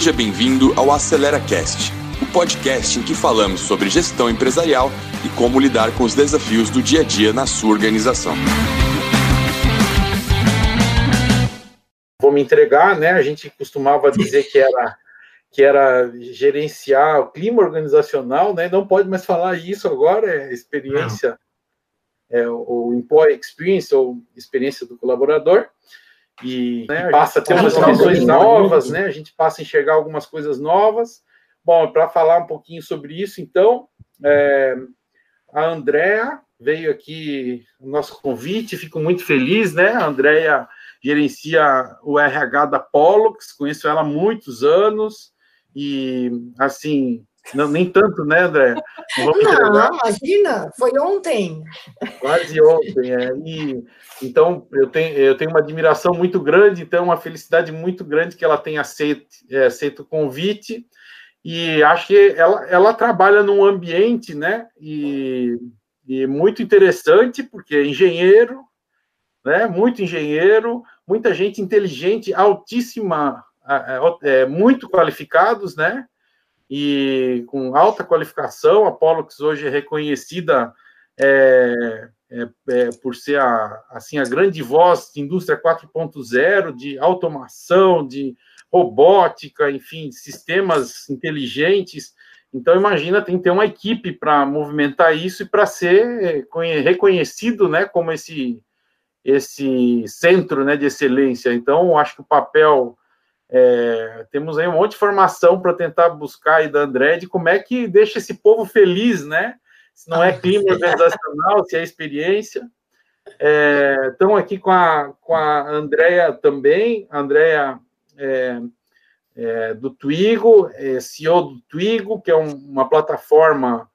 Seja bem-vindo ao Acelera Cast, o podcast em que falamos sobre gestão empresarial e como lidar com os desafios do dia a dia na sua organização. Vou me entregar, né? A gente costumava dizer que era que era gerenciar o clima organizacional, né? Não pode mais falar isso agora, é experiência, é, o employee experience ou experiência do colaborador e né, passa a ter umas dimensões novas, né? A gente passa a enxergar algumas coisas novas. Bom, para falar um pouquinho sobre isso, então, é, a Andrea veio aqui o nosso convite, fico muito feliz, né? A Andrea gerencia o RH da Pollux, conheço ela há muitos anos e, assim, não, nem tanto, né, André? Não, não imagina, foi ontem. Quase ontem, é. E, então, eu tenho, eu tenho uma admiração muito grande, então, uma felicidade muito grande que ela tenha aceito, é, aceito o convite. E acho que ela, ela trabalha num ambiente, né, e, e muito interessante, porque é engenheiro, né, muito engenheiro, muita gente inteligente, altíssima, é, muito qualificados, né, e com alta qualificação. A Pollux hoje é reconhecida é, é, é, por ser a, assim, a grande voz de indústria 4.0, de automação, de robótica, enfim, sistemas inteligentes. Então, imagina, tem que ter uma equipe para movimentar isso e para ser reconhecido né, como esse, esse centro né, de excelência. Então, acho que o papel é, temos aí um monte de informação para tentar buscar aí da André de como é que deixa esse povo feliz, né? Se não é ah. clima organizacional, se é experiência. Estão é, aqui com a, com a Andrea também, a Andrea é, é, do Twigo, é CEO do Twigo, que é um, uma plataforma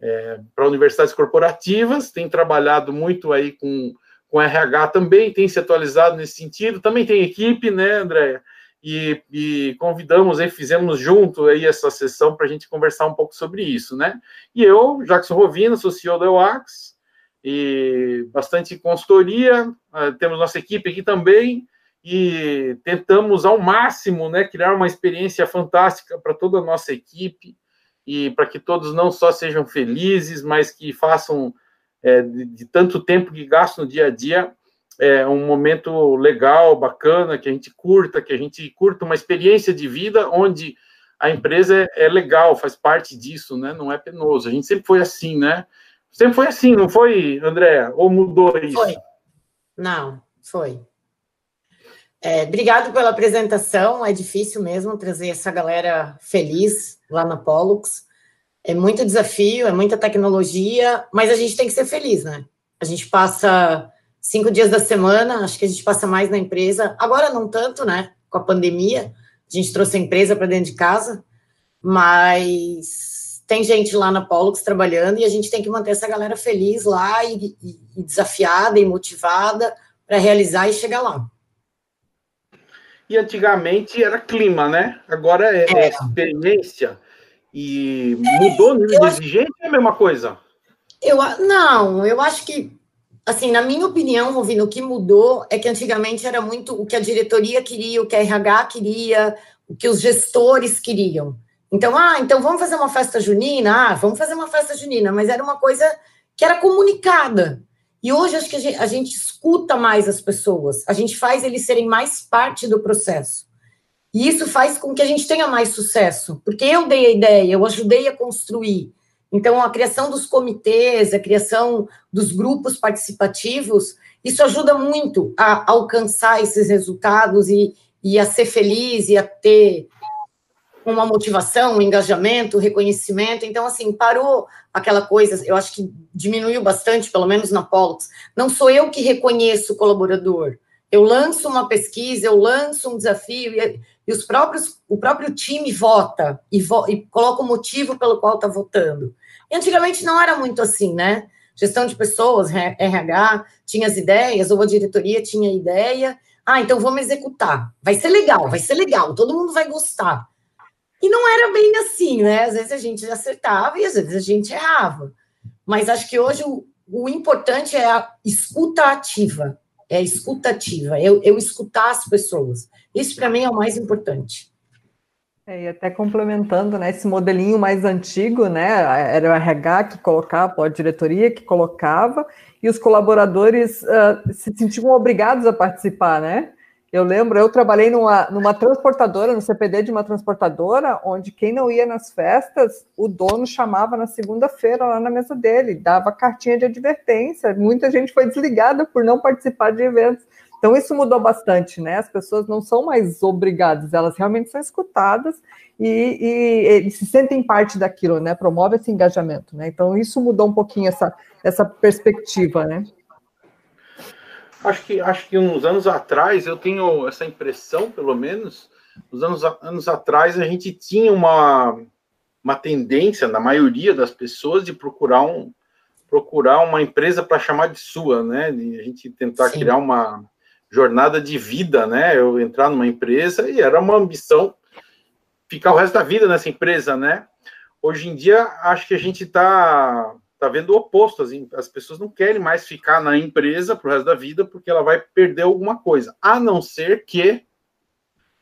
é, para universidades corporativas, tem trabalhado muito aí com, com RH também, tem se atualizado nesse sentido, também tem equipe, né, Andréia? E, e, convidamos e fizemos junto aí essa sessão para a gente conversar um pouco sobre isso, né? E eu, Jackson Rovino, sou CEO da UAX, e bastante consultoria, uh, temos nossa equipe aqui também, e tentamos ao máximo, né, criar uma experiência fantástica para toda a nossa equipe, e para que todos não só sejam felizes, mas que façam é, de, de tanto tempo que gastam no dia a dia, é um momento legal, bacana, que a gente curta, que a gente curta uma experiência de vida onde a empresa é, é legal, faz parte disso, né? Não é penoso. A gente sempre foi assim, né? Sempre foi assim, não foi, André? Ou mudou isso? Foi. Não, foi. É, obrigado pela apresentação. É difícil mesmo trazer essa galera feliz lá na Pollux. É muito desafio, é muita tecnologia, mas a gente tem que ser feliz, né? A gente passa cinco dias da semana, acho que a gente passa mais na empresa. Agora não tanto, né? Com a pandemia, a gente trouxe a empresa para dentro de casa, mas tem gente lá na Pollux trabalhando e a gente tem que manter essa galera feliz lá e, e, e desafiada e motivada para realizar e chegar lá. E antigamente era clima, né? Agora é, é. experiência e mudou o nível de exigência é a mesma coisa? Eu, não, eu acho que assim, na minha opinião, Rovino, o que mudou é que antigamente era muito o que a diretoria queria, o que a RH queria, o que os gestores queriam. Então, ah, então vamos fazer uma festa junina? Ah, vamos fazer uma festa junina, mas era uma coisa que era comunicada. E hoje acho que a gente, a gente escuta mais as pessoas, a gente faz eles serem mais parte do processo. E isso faz com que a gente tenha mais sucesso, porque eu dei a ideia, eu ajudei a construir. Então, a criação dos comitês, a criação dos grupos participativos, isso ajuda muito a alcançar esses resultados e, e a ser feliz e a ter uma motivação, um engajamento, um reconhecimento. Então, assim, parou aquela coisa, eu acho que diminuiu bastante, pelo menos na Pollux. Não sou eu que reconheço o colaborador. Eu lanço uma pesquisa, eu lanço um desafio e, os próprios, o próprio time vota e, vo, e coloca o motivo pelo qual está votando. E antigamente não era muito assim, né? Gestão de pessoas, RH, tinha as ideias, ou a diretoria tinha a ideia. Ah, então vamos executar. Vai ser legal, vai ser legal, todo mundo vai gostar. E não era bem assim, né? Às vezes a gente acertava e às vezes a gente errava. Mas acho que hoje o, o importante é a escuta ativa. É a escuta ativa, eu, eu escutar as pessoas. Isso para mim é o mais importante. É, e até complementando, né, esse modelinho mais antigo, né, era o RH que colocava, a diretoria que colocava, e os colaboradores uh, se sentiam obrigados a participar, né? Eu lembro, eu trabalhei numa, numa transportadora, no CPD de uma transportadora, onde quem não ia nas festas, o dono chamava na segunda-feira lá na mesa dele, dava cartinha de advertência. Muita gente foi desligada por não participar de eventos. Então, isso mudou bastante, né? As pessoas não são mais obrigadas, elas realmente são escutadas e, e, e se sentem parte daquilo, né? Promove esse engajamento, né? Então, isso mudou um pouquinho essa, essa perspectiva, né? Acho que, acho que uns anos atrás, eu tenho essa impressão, pelo menos, uns anos, anos atrás, a gente tinha uma, uma tendência, na maioria das pessoas, de procurar um, procurar uma empresa para chamar de sua, né? De a gente tentar Sim. criar uma, jornada de vida, né? Eu entrar numa empresa e era uma ambição ficar o resto da vida nessa empresa, né? Hoje em dia, acho que a gente está tá vendo o oposto. As, as pessoas não querem mais ficar na empresa pro resto da vida porque ela vai perder alguma coisa, a não ser que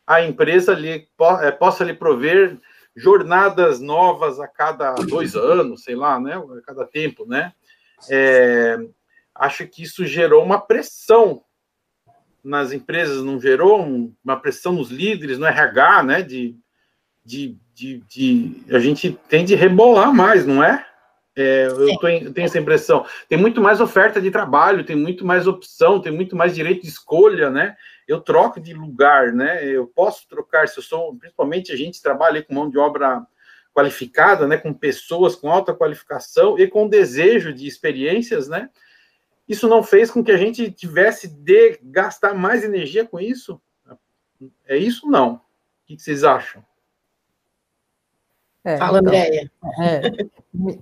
a empresa lhe, é, possa lhe prover jornadas novas a cada dois anos, sei lá, né? A cada tempo, né? É, acho que isso gerou uma pressão nas empresas não gerou uma pressão nos líderes, no RH, né? De, de, de, de a gente tem de rebolar mais, não é? é eu, tô, eu tenho essa impressão. Tem muito mais oferta de trabalho, tem muito mais opção, tem muito mais direito de escolha, né? Eu troco de lugar, né? Eu posso trocar, se eu sou, principalmente a gente trabalha com mão de obra qualificada, né? Com pessoas com alta qualificação e com desejo de experiências, né? Isso não fez com que a gente tivesse de gastar mais energia com isso? É isso não? O que vocês acham? É, Fala, então, Andréia. É,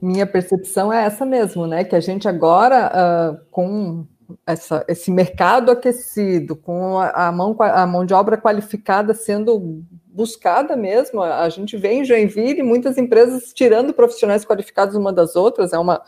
minha percepção é essa mesmo, né? Que a gente agora, uh, com essa, esse mercado aquecido, com a, a, mão, a mão de obra qualificada sendo buscada mesmo, a gente vê em Joinville muitas empresas tirando profissionais qualificados uma das outras, é uma,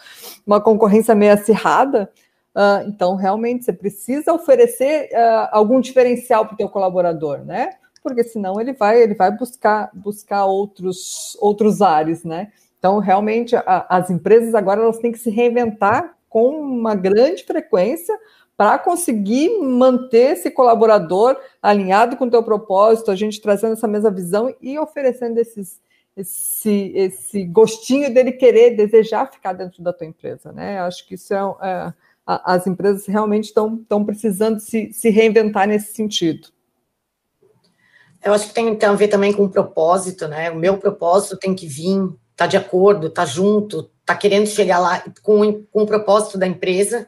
uma concorrência meio acirrada, Uh, então, realmente, você precisa oferecer uh, algum diferencial para o teu colaborador, né? Porque senão ele vai, ele vai buscar, buscar outros, outros ares, né? Então, realmente, a, as empresas agora elas têm que se reinventar com uma grande frequência para conseguir manter esse colaborador alinhado com o teu propósito, a gente trazendo essa mesma visão e oferecendo esses, esse, esse gostinho dele querer, desejar ficar dentro da tua empresa, né? Acho que isso é, é as empresas realmente estão precisando se, se reinventar nesse sentido. Eu acho que tem, tem, a ver também com o propósito, né? O meu propósito tem que vir, tá de acordo, tá junto, tá querendo chegar lá com, com o propósito da empresa.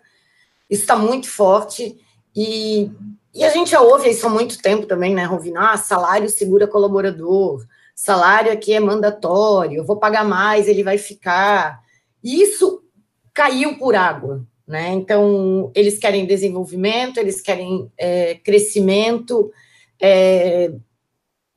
Isso está muito forte e, e a gente já ouve isso há muito tempo também, né, Rovina? Ah, salário segura colaborador, salário aqui é mandatório, eu vou pagar mais, ele vai ficar. E isso caiu por água, né? Então, eles querem desenvolvimento, eles querem é, crescimento. É,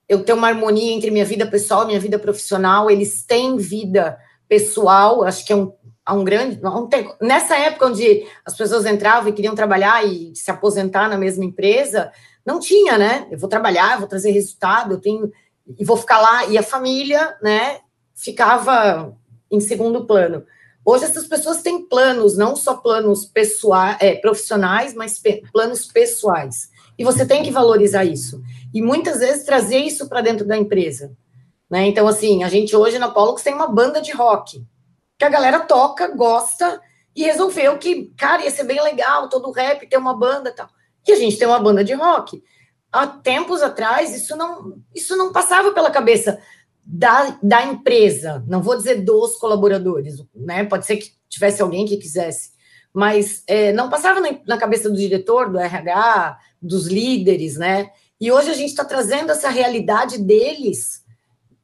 eu tenho uma harmonia entre minha vida pessoal e minha vida profissional. Eles têm vida pessoal, acho que é um, é um grande. Um tempo, nessa época onde as pessoas entravam e queriam trabalhar e se aposentar na mesma empresa, não tinha, né? Eu vou trabalhar, eu vou trazer resultado, eu tenho. E vou ficar lá. E a família, né, ficava em segundo plano. Hoje essas pessoas têm planos, não só planos pessoais, é, profissionais, mas pe planos pessoais. E você tem que valorizar isso. E muitas vezes trazer isso para dentro da empresa. Né? Então, assim, a gente hoje na Pollux tem uma banda de rock, que a galera toca, gosta, e resolveu que, cara, ia ser bem legal, todo rap ter uma banda e tal. E a gente tem uma banda de rock. Há tempos atrás, isso não, isso não passava pela cabeça da, da empresa, não vou dizer dos colaboradores, né? Pode ser que tivesse alguém que quisesse, mas é, não passava na, na, cabeça do diretor, do RH, dos líderes, né? E hoje a gente está trazendo essa realidade deles,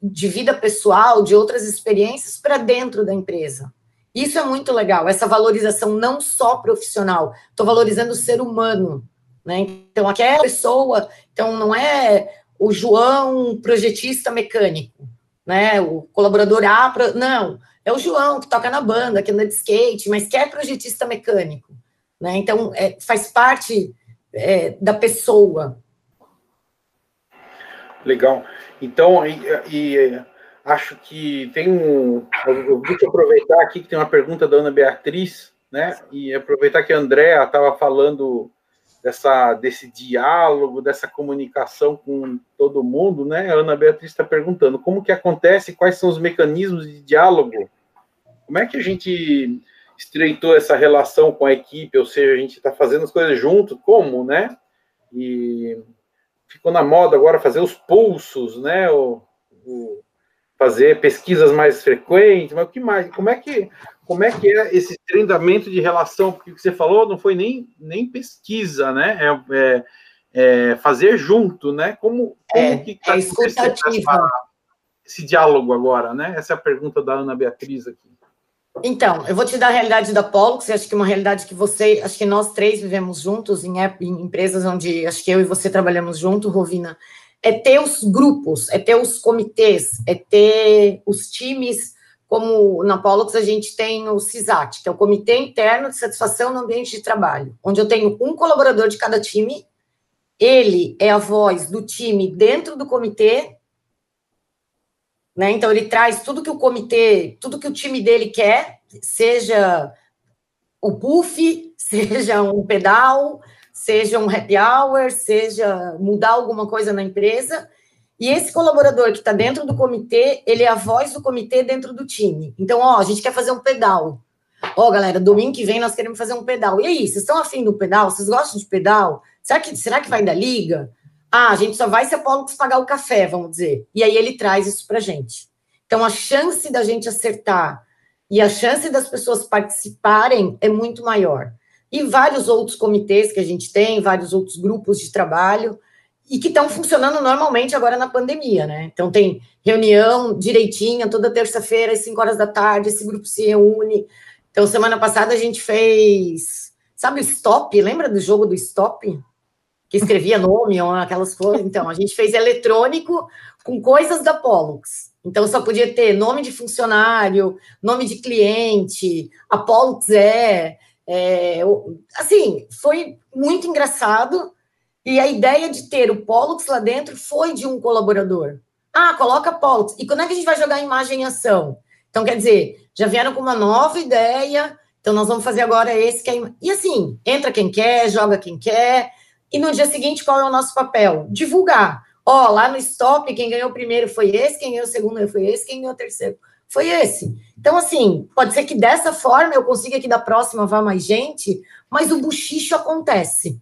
de vida pessoal, de outras experiências, para dentro da empresa. Isso é muito legal, essa valorização não só profissional, estou valorizando o ser humano, né? Então, aquela pessoa, então não é o João projetista mecânico, né? O colaborador A, não, é o João que toca na banda, que anda de skate, mas que é projetista mecânico, né? Então é, faz parte é, da pessoa. Legal. Então, e, e, acho que tem um. Eu vou aproveitar aqui que tem uma pergunta da Ana Beatriz, né? E aproveitar que a Andréa estava falando dessa, desse diálogo, dessa comunicação com todo mundo, né? A Ana Beatriz está perguntando como que acontece, quais são os mecanismos de diálogo, como é que a gente estreitou essa relação com a equipe, ou seja, a gente está fazendo as coisas junto, como, né? E ficou na moda agora fazer os pulsos, né? O, o, fazer pesquisas mais frequentes, mas o que mais? Como é que como é que é esse treinamento de relação? Porque o que você falou não foi nem, nem pesquisa, né? É, é, é fazer junto, né? Como, como é, que tá é escutativa. esse diálogo agora, né? Essa é a pergunta da Ana Beatriz aqui. Então, eu vou te dar a realidade da Polo, que acho que é uma realidade que você, acho que nós três vivemos juntos em, em empresas onde acho que eu e você trabalhamos junto, Rovina. É ter os grupos, é ter os comitês, é ter os times como na Pollux a gente tem o CISAT, que é o Comitê Interno de Satisfação no Ambiente de Trabalho, onde eu tenho um colaborador de cada time, ele é a voz do time dentro do comitê, né? Então ele traz tudo que o comitê, tudo que o time dele quer, seja o puff, seja um pedal, seja um happy hour, seja mudar alguma coisa na empresa, e esse colaborador que está dentro do comitê, ele é a voz do comitê dentro do time. Então, ó, a gente quer fazer um pedal. Ó, galera, domingo que vem nós queremos fazer um pedal. E aí, vocês estão afim do pedal? Vocês gostam de pedal? Será que, será que vai da liga? Ah, a gente só vai se a Pollux pagar o café, vamos dizer. E aí ele traz isso para gente. Então, a chance da gente acertar e a chance das pessoas participarem é muito maior. E vários outros comitês que a gente tem, vários outros grupos de trabalho, e que estão funcionando normalmente agora na pandemia, né? Então tem reunião direitinha toda terça-feira às 5 horas da tarde, esse grupo se reúne. Então semana passada a gente fez, sabe o stop? Lembra do jogo do stop? Que escrevia nome ou aquelas coisas. Então a gente fez eletrônico com coisas da Pollux. Então só podia ter nome de funcionário, nome de cliente, a Pollux é, é assim, foi muito engraçado e a ideia de ter o Pollux lá dentro foi de um colaborador. Ah, coloca Pollux. E quando é que a gente vai jogar imagem em ação? Então, quer dizer, já vieram com uma nova ideia, então nós vamos fazer agora esse que é... E assim, entra quem quer, joga quem quer, e no dia seguinte, qual é o nosso papel? Divulgar. Ó, lá no stop, quem ganhou o primeiro foi esse, quem ganhou o segundo foi esse, quem ganhou o terceiro foi esse. Então, assim, pode ser que dessa forma eu consiga que da próxima vá mais gente, mas o buchicho acontece.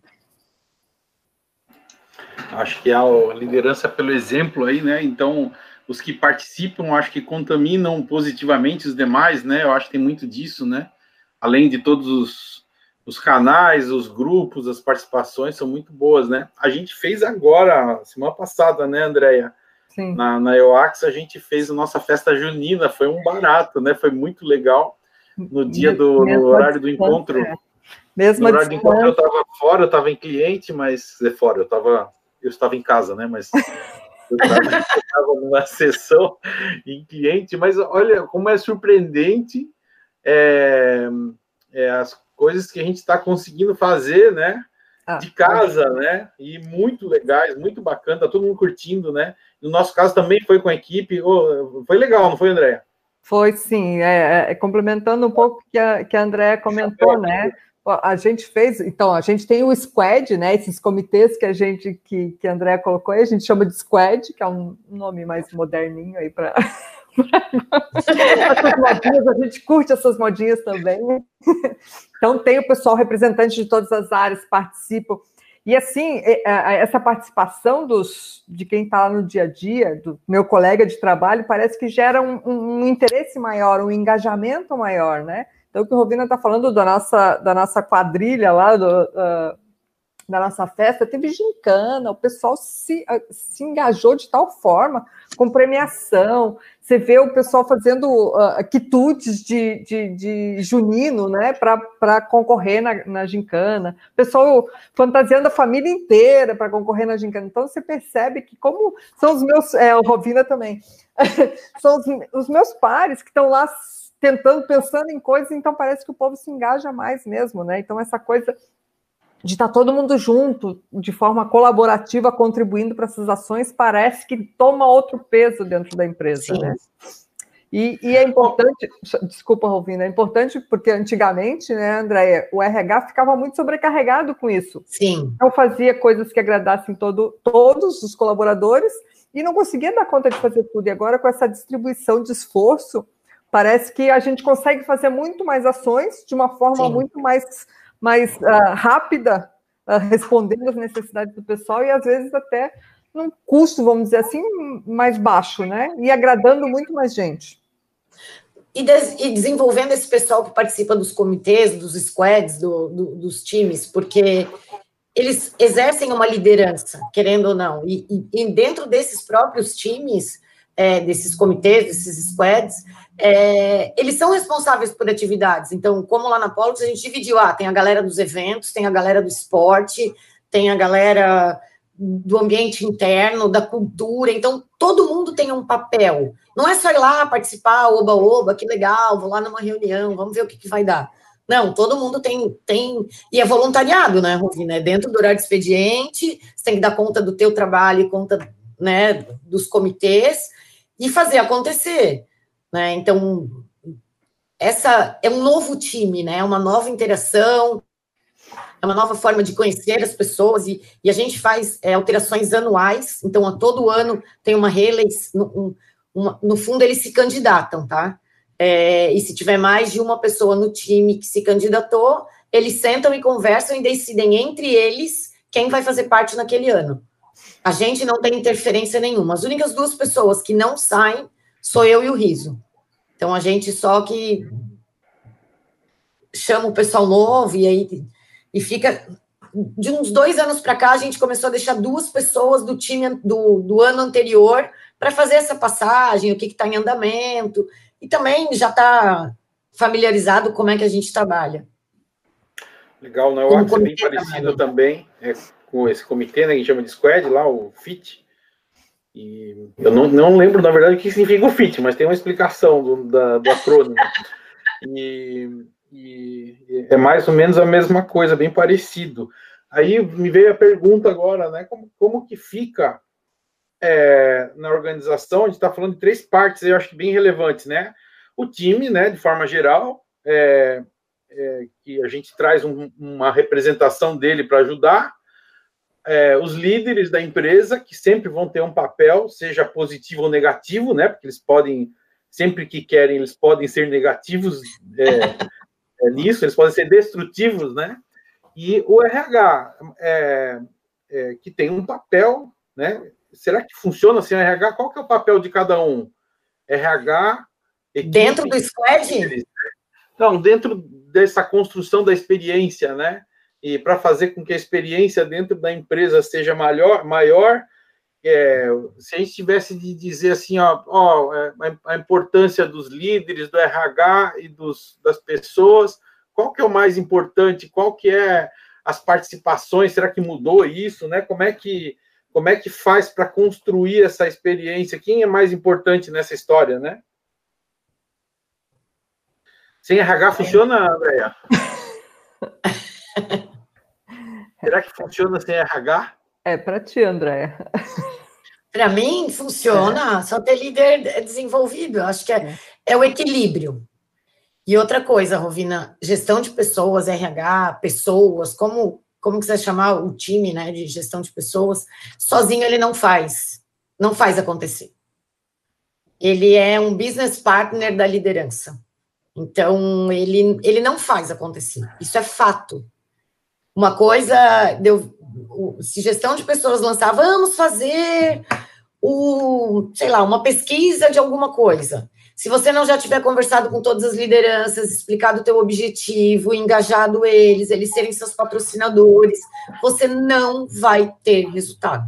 Acho que a liderança pelo exemplo aí, né? Então, os que participam, acho que contaminam positivamente os demais, né? Eu acho que tem muito disso, né? Além de todos os, os canais, os grupos, as participações são muito boas, né? A gente fez agora, semana passada, né, Andréia? Na, na EOAX, a gente fez a nossa festa junina, foi um barato, né? Foi muito legal. No dia do no horário do encontro. É. Mesmo no horário do encontro eu estava fora, eu estava em cliente, mas é fora, eu estava eu estava em casa, né? Mas eu estava numa sessão em cliente, mas olha como é surpreendente é, é, as coisas que a gente está conseguindo fazer, né? Ah, de casa, né? E muito legais, muito bacana, tá todo mundo curtindo, né? No nosso caso também foi com a equipe, oh, foi legal, não foi, André? Foi sim, é, é, complementando um pouco que a, que a Andréa comentou, né? A gente fez, então, a gente tem o squad, né? Esses comitês que a gente, que, que a Andrea colocou aí, a gente chama de squad, que é um nome mais moderninho aí para. a gente curte essas modinhas também. Então, tem o pessoal representante de todas as áreas, participam. E assim, essa participação dos, de quem está lá no dia a dia, do meu colega de trabalho, parece que gera um, um interesse maior, um engajamento maior, né? Então, o que o Rovina está falando da nossa, da nossa quadrilha lá, do, uh, da nossa festa, teve gincana, o pessoal se, uh, se engajou de tal forma, com premiação. Você vê o pessoal fazendo uh, de, de, de junino, né, para concorrer na, na gincana. O pessoal fantasiando a família inteira para concorrer na gincana. Então, você percebe que, como são os meus. É, o Rovina também. são os, os meus pares que estão lá tentando, pensando em coisas, então parece que o povo se engaja mais mesmo, né? Então, essa coisa de estar tá todo mundo junto, de forma colaborativa, contribuindo para essas ações, parece que toma outro peso dentro da empresa, Sim. né? E, e, é importante, desculpa, Rovina, é importante porque antigamente, né, Andréia, o RH ficava muito sobrecarregado com isso. Sim. Não fazia coisas que agradassem todo, todos os colaboradores e não conseguia dar conta de fazer tudo. E agora, com essa distribuição de esforço, parece que a gente consegue fazer muito mais ações de uma forma Sim. muito mais, mais uh, rápida, uh, respondendo às necessidades do pessoal e às vezes até num custo, vamos dizer assim, mais baixo, né? E agradando muito mais gente e, des, e, desenvolvendo esse pessoal que participa dos comitês, dos squads, do, do, dos times, porque eles exercem uma liderança, querendo ou não, e, e, e dentro desses próprios times, é, desses comitês, desses squads, é, eles são responsáveis por atividades. Então, como lá na Polos, a gente dividiu, ah, tem a galera dos eventos, tem a galera do esporte, tem a galera do ambiente interno, da cultura. Então, todo mundo tem um papel. Não é só ir lá participar, oba, oba, que legal, vou lá numa reunião, vamos ver o que, que vai dar. Não, todo mundo tem, tem, e é voluntariado, né, Rovina? É dentro do horário de expediente, você tem que dar conta do teu trabalho, conta, né, dos comitês, e fazer acontecer, né? Então, essa é um novo time, né? É uma nova interação, é uma nova forma de conhecer as pessoas e, e a gente faz é, alterações anuais, então a todo ano tem uma reeleição, um, no fundo eles se candidatam, tá? É, e se tiver mais de uma pessoa no time que se candidatou, eles sentam e conversam e decidem entre eles quem vai fazer parte naquele ano. A gente não tem interferência nenhuma. As únicas duas pessoas que não saem sou eu e o Riso. Então a gente só que chama o pessoal novo e aí e fica. De uns dois anos para cá, a gente começou a deixar duas pessoas do time do, do ano anterior para fazer essa passagem, o que está em andamento, e também já está familiarizado como é que a gente trabalha. Legal, né? O Axis é bem parecido também é, com esse comitê, né, que a gente chama de Squad, lá, o FIT. E eu não, não lembro, na verdade, o que significa o FIT, mas tem uma explicação do, da, do acrônimo. E e é mais ou menos a mesma coisa, bem parecido. Aí me veio a pergunta agora, né? Como, como que fica é, na organização? A gente está falando de três partes, eu acho que bem relevantes, né? O time, né, de forma geral, é, é, que a gente traz um, uma representação dele para ajudar. É, os líderes da empresa, que sempre vão ter um papel, seja positivo ou negativo, né? Porque eles podem, sempre que querem, eles podem ser negativos é, é, nisso, eles podem ser destrutivos, né? E o RH, é, é, que tem um papel, né? Será que funciona assim? RH, qual que é o papel de cada um? RH. Equipe, dentro do squad? Não, dentro dessa construção da experiência, né? E para fazer com que a experiência dentro da empresa seja maior, maior é, se a gente tivesse de dizer assim, ó, ó, é, a importância dos líderes, do RH e dos, das pessoas, qual que é o mais importante? Qual que é as participações? Será que mudou isso, né? Como é que como é que faz para construir essa experiência? Quem é mais importante nessa história, né? Sem RH funciona, Andréia? Será que funciona sem RH? É para ti, Andréia. Para mim, funciona é. só ter líder desenvolvido. Eu acho que é, é, é. o equilíbrio. E outra coisa, Rovina, gestão de pessoas, RH, pessoas, como, como que você vai chamar o time né, de gestão de pessoas, sozinho ele não faz. Não faz acontecer. Ele é um business partner da liderança. Então, ele, ele não faz acontecer. Isso é fato. Uma coisa, deu, se gestão de pessoas lançar, vamos fazer o, sei lá, uma pesquisa de alguma coisa. Se você não já tiver conversado com todas as lideranças, explicado o teu objetivo, engajado eles, eles serem seus patrocinadores, você não vai ter resultado.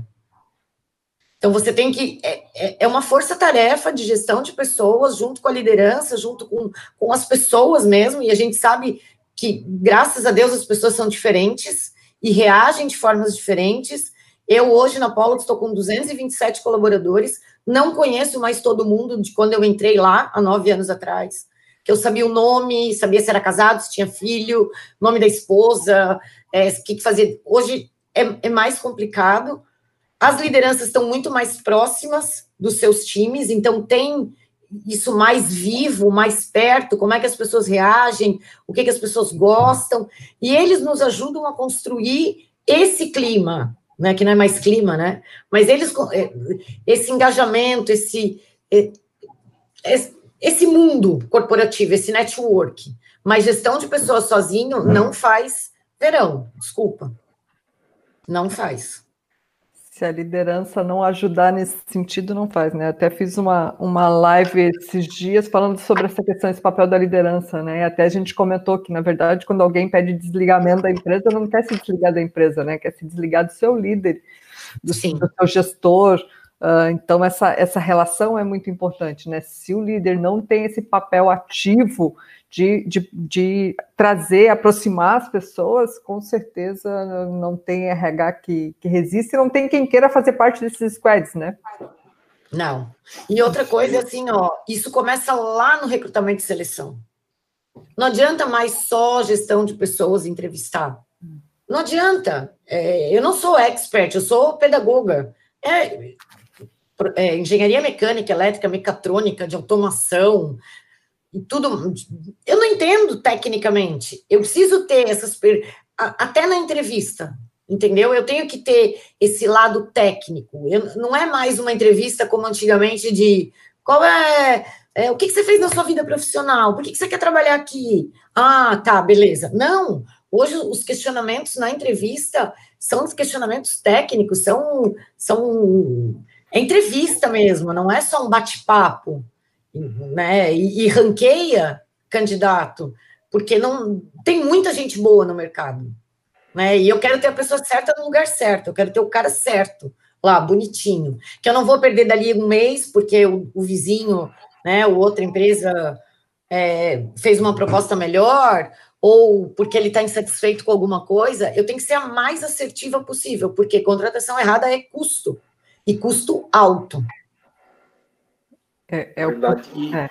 Então você tem que é, é, é uma força-tarefa de gestão de pessoas junto com a liderança, junto com, com as pessoas mesmo, e a gente sabe que, graças a Deus, as pessoas são diferentes e reagem de formas diferentes. Eu, hoje, na Polo, estou com 227 colaboradores, não conheço mais todo mundo de quando eu entrei lá, há nove anos atrás. Que eu sabia o nome, sabia se era casado, se tinha filho, nome da esposa, é, o que, que fazer. Hoje é, é mais complicado. As lideranças estão muito mais próximas dos seus times, então tem isso mais vivo, mais perto, como é que as pessoas reagem, o que, que as pessoas gostam, e eles nos ajudam a construir esse clima, né, que não é mais clima, né, mas eles, é, esse engajamento, esse, é, esse mundo corporativo, esse network, mas gestão de pessoas sozinho não faz verão, desculpa, não faz se a liderança não ajudar nesse sentido, não faz, né? Até fiz uma, uma live esses dias falando sobre essa questão, esse papel da liderança, né? E até a gente comentou que, na verdade, quando alguém pede desligamento da empresa, não quer se desligar da empresa, né? Quer se desligar do seu líder, do, do seu gestor. Uh, então, essa, essa relação é muito importante, né? Se o líder não tem esse papel ativo de, de, de, trazer, aproximar as pessoas, com certeza não tem RH que, que resiste, não tem quem queira fazer parte desses squads, né? Não. E outra coisa, assim, ó, isso começa lá no recrutamento e seleção. Não adianta mais só gestão de pessoas entrevistar. Não adianta. É, eu não sou expert, eu sou pedagoga. É, é, engenharia mecânica, elétrica, mecatrônica, de automação, e tudo. Eu não entendo tecnicamente. Eu preciso ter essas. Até na entrevista, entendeu? Eu tenho que ter esse lado técnico. Eu, não é mais uma entrevista como antigamente de qual é, é o que, que, você fez na sua vida profissional? Por que, que você quer trabalhar aqui? Ah, tá, beleza. Não. Hoje os questionamentos na entrevista são os questionamentos técnicos, são, são é entrevista mesmo, não é só um bate-papo né? E, e ranqueia candidato, porque não tem muita gente boa no mercado, né? E eu quero ter a pessoa certa no lugar certo, eu quero ter o cara certo lá, bonitinho, que eu não vou perder dali um mês porque o, o vizinho, né? O outra empresa é, fez uma proposta melhor ou porque ele está insatisfeito com alguma coisa, eu tenho que ser a mais assertiva possível, porque contratação errada é custo e custo alto. É, é verdade. O... E é.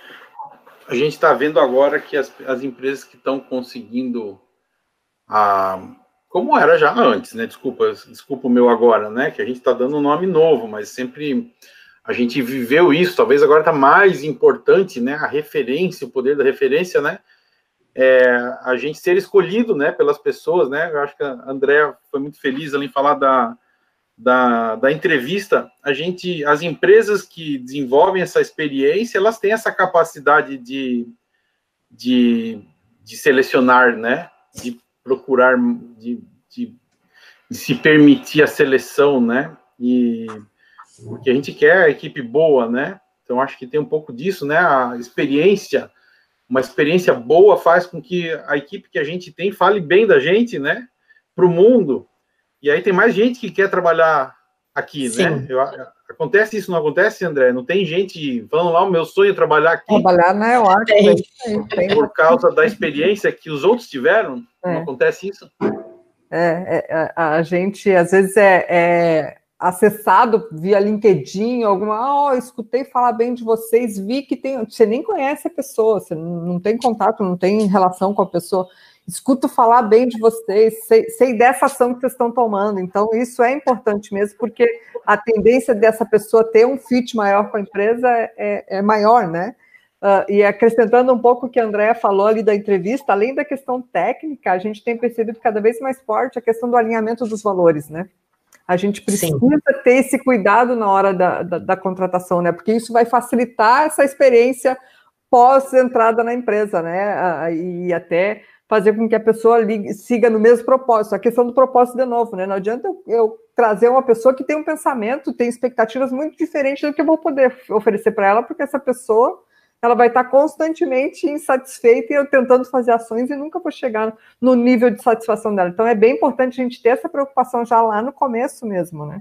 a gente está vendo agora que as, as empresas que estão conseguindo a como era já antes, né? Desculpa, desculpa o meu agora, né? Que a gente está dando um nome novo, mas sempre a gente viveu isso. Talvez agora está mais importante, né? A referência, o poder da referência, né? É, a gente ser escolhido, né? Pelas pessoas, né? Eu acho que a Andrea foi muito feliz ali em falar da da, da entrevista, a gente, as empresas que desenvolvem essa experiência, elas têm essa capacidade de, de, de selecionar, né? De procurar, de, de, de, se permitir a seleção, né? E porque a gente quer a equipe boa, né? Então acho que tem um pouco disso, né? A experiência, uma experiência boa faz com que a equipe que a gente tem fale bem da gente, né? Para o mundo e aí tem mais gente que quer trabalhar aqui, né? Sim. né? Eu, acontece isso, não acontece, André? Não tem gente falando lá, o meu sonho é trabalhar aqui. Trabalhar na né? EOAC. Tem. Por causa da experiência que os outros tiveram? É. Não acontece isso? É, é, a gente às vezes é, é, acessado via LinkedIn, alguma, oh, escutei falar bem de vocês, vi que tem, você nem conhece a pessoa, você não tem contato, não tem relação com a pessoa escuto falar bem de vocês, sei, sei, dessa ação que vocês estão tomando. Então, isso é importante mesmo, porque a tendência dessa pessoa ter um fit maior com a empresa é, é maior, né? Uh, e acrescentando um pouco o que a Andrea falou ali da entrevista, além da questão técnica, a gente tem percebido cada vez mais forte a questão do alinhamento dos valores, né? A gente precisa Sim. ter esse cuidado na hora da, da, da contratação, né? Porque isso vai facilitar essa experiência pós-entrada na empresa, né? Uh, e até fazer com que a pessoa ligue, siga no mesmo propósito. A questão do propósito, de novo, né? Não adianta eu, eu trazer uma pessoa que tem um pensamento, tem expectativas muito diferentes do que eu vou poder oferecer para ela, porque essa pessoa ela vai estar constantemente insatisfeita e eu tentando fazer ações e nunca vou chegar no nível de satisfação dela. Então é bem importante a gente ter essa preocupação já lá no começo mesmo, né?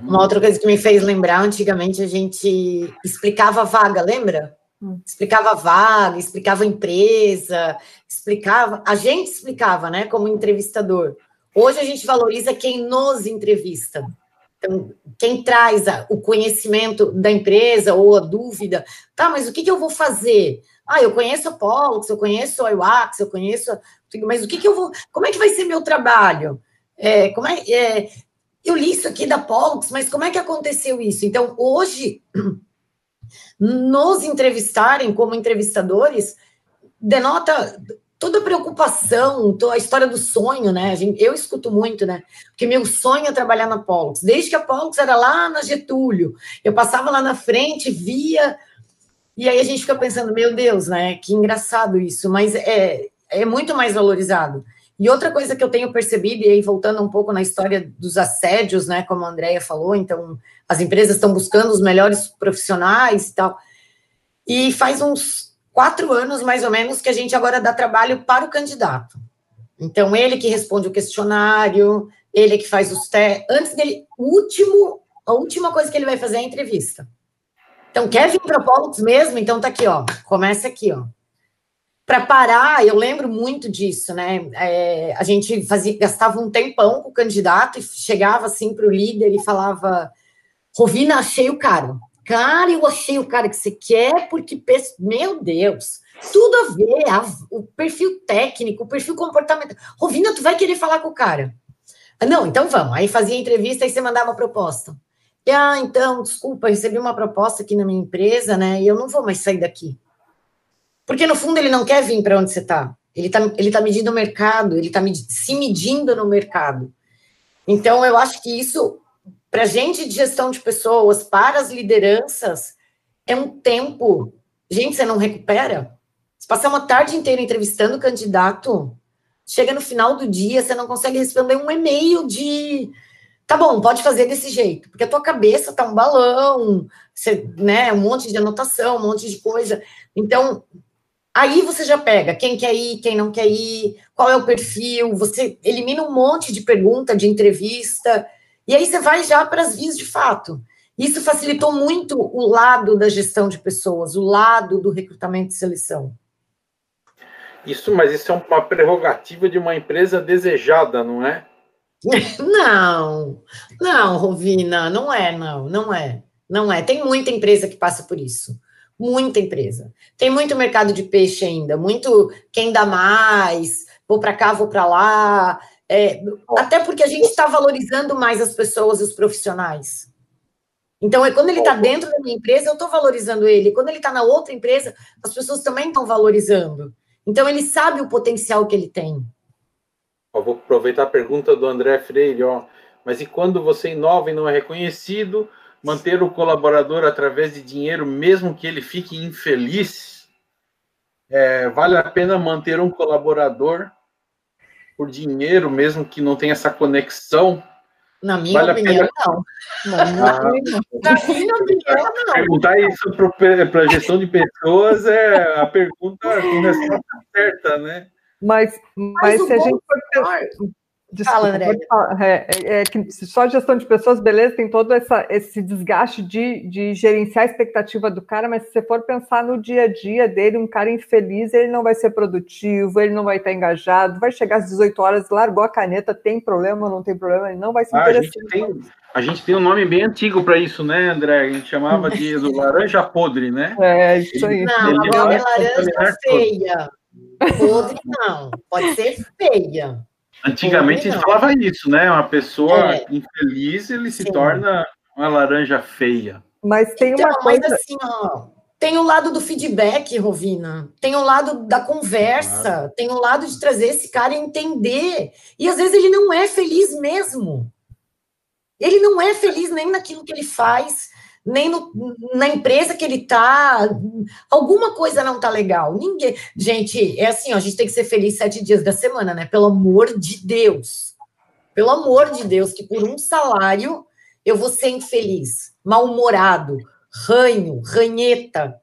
Uma outra coisa que me fez lembrar, antigamente a gente explicava vaga, lembra? Explicava vaga, explicava empresa, explicava, a gente explicava, né, como entrevistador. Hoje a gente valoriza quem nos entrevista. Então, quem traz a, o conhecimento da empresa ou a dúvida, tá, mas o que, que eu vou fazer? Ah, eu conheço a Pollux, eu conheço a IWAX, eu conheço. Mas o que, que eu vou. Como é que vai ser meu trabalho? É, como é, é, eu li isso aqui da Pollux, mas como é que aconteceu isso? Então, hoje, nos entrevistarem como entrevistadores, denota toda a preocupação, a história do sonho, né? Eu escuto muito, né? Porque meu sonho é trabalhar na Pollux. Desde que a Pollux era lá na Getúlio, eu passava lá na frente, via, e aí a gente fica pensando, meu Deus, né? Que engraçado isso, mas é, é muito mais valorizado. E outra coisa que eu tenho percebido, e aí voltando um pouco na história dos assédios, né? Como a Andrea falou, então as empresas estão buscando os melhores profissionais e tal. E faz uns quatro anos, mais ou menos, que a gente agora dá trabalho para o candidato. Então, ele que responde o questionário, ele que faz os testes. Antes dele, último, a última coisa que ele vai fazer é a entrevista. Então, quer vir para Pollux mesmo? Então, tá aqui, ó. Começa aqui, ó. Para parar, eu lembro muito disso, né? É, a gente fazia, gastava um tempão com o candidato e chegava assim para o líder e falava: Rovina, achei o caro. Cara, eu achei o cara que você quer, porque, meu Deus, tudo a ver, a, o perfil técnico, o perfil comportamental. Rovina, tu vai querer falar com o cara. Ah, não, então vamos. Aí fazia entrevista e você mandava proposta. E, ah, então, desculpa, recebi uma proposta aqui na minha empresa, né? E eu não vou mais sair daqui. Porque no fundo ele não quer vir para onde você está. Ele está ele tá medindo o mercado, ele está se medindo no mercado. Então, eu acho que isso para gente de gestão de pessoas, para as lideranças, é um tempo. Gente, você não recupera? Se passar uma tarde inteira entrevistando o candidato, chega no final do dia, você não consegue responder um e-mail de. Tá bom, pode fazer desse jeito, porque a tua cabeça tá um balão, você, né, um monte de anotação, um monte de coisa. Então, aí você já pega quem quer ir, quem não quer ir, qual é o perfil, você elimina um monte de pergunta de entrevista e aí você vai já para as vias de fato. Isso facilitou muito o lado da gestão de pessoas, o lado do recrutamento e seleção. Isso, mas isso é uma prerrogativa de uma empresa desejada, não é? Não, não, Rovina, não é, não, não é, não é. Tem muita empresa que passa por isso, muita empresa. Tem muito mercado de peixe ainda, muito quem dá mais, vou para cá, vou para lá. É, até porque a gente está valorizando mais as pessoas e os profissionais. Então, é quando ele está dentro da minha empresa, eu estou valorizando ele. Quando ele está na outra empresa, as pessoas também estão valorizando. Então, ele sabe o potencial que ele tem. Eu vou aproveitar a pergunta do André Freire. Ó. Mas e quando você inova e não é reconhecido, manter o colaborador através de dinheiro, mesmo que ele fique infeliz? É, vale a pena manter um colaborador por dinheiro, mesmo que não tenha essa conexão. Na minha vale opinião, não. Na minha, ah, opinião, não. Perguntar isso para a gestão de pessoas é a pergunta com resposta certa, né? Mas, mas, mas se a gente for, Desculpa, Fala, André. É, é, é, que só gestão de pessoas, beleza, tem todo essa, esse desgaste de, de gerenciar a expectativa do cara, mas se você for pensar no dia a dia dele, um cara infeliz, ele não vai ser produtivo, ele não vai estar engajado, vai chegar às 18 horas, largou a caneta, tem problema ou não tem problema, ele não vai se ah, interessar. A gente, tem, a gente tem um nome bem antigo para isso, né, André? A gente chamava de do laranja podre, né? É, isso aí. Não, ele agora é laranja feia. Podre não, pode ser feia. Antigamente a gente falava isso, né? Uma pessoa é. infeliz, ele se Sim. torna uma laranja feia. Mas tem então, uma coisa... Mas assim, ó, tem o lado do feedback, Rovina. Tem o lado da conversa. Claro. Tem o lado de trazer esse cara a entender. E às vezes ele não é feliz mesmo. Ele não é feliz nem naquilo que ele faz nem no, na empresa que ele tá, alguma coisa não tá legal. Ninguém. Gente, é assim, ó, a gente tem que ser feliz sete dias da semana, né? Pelo amor de Deus. Pelo amor de Deus, que por um salário eu vou ser infeliz, mal-humorado, ranho, ranheta.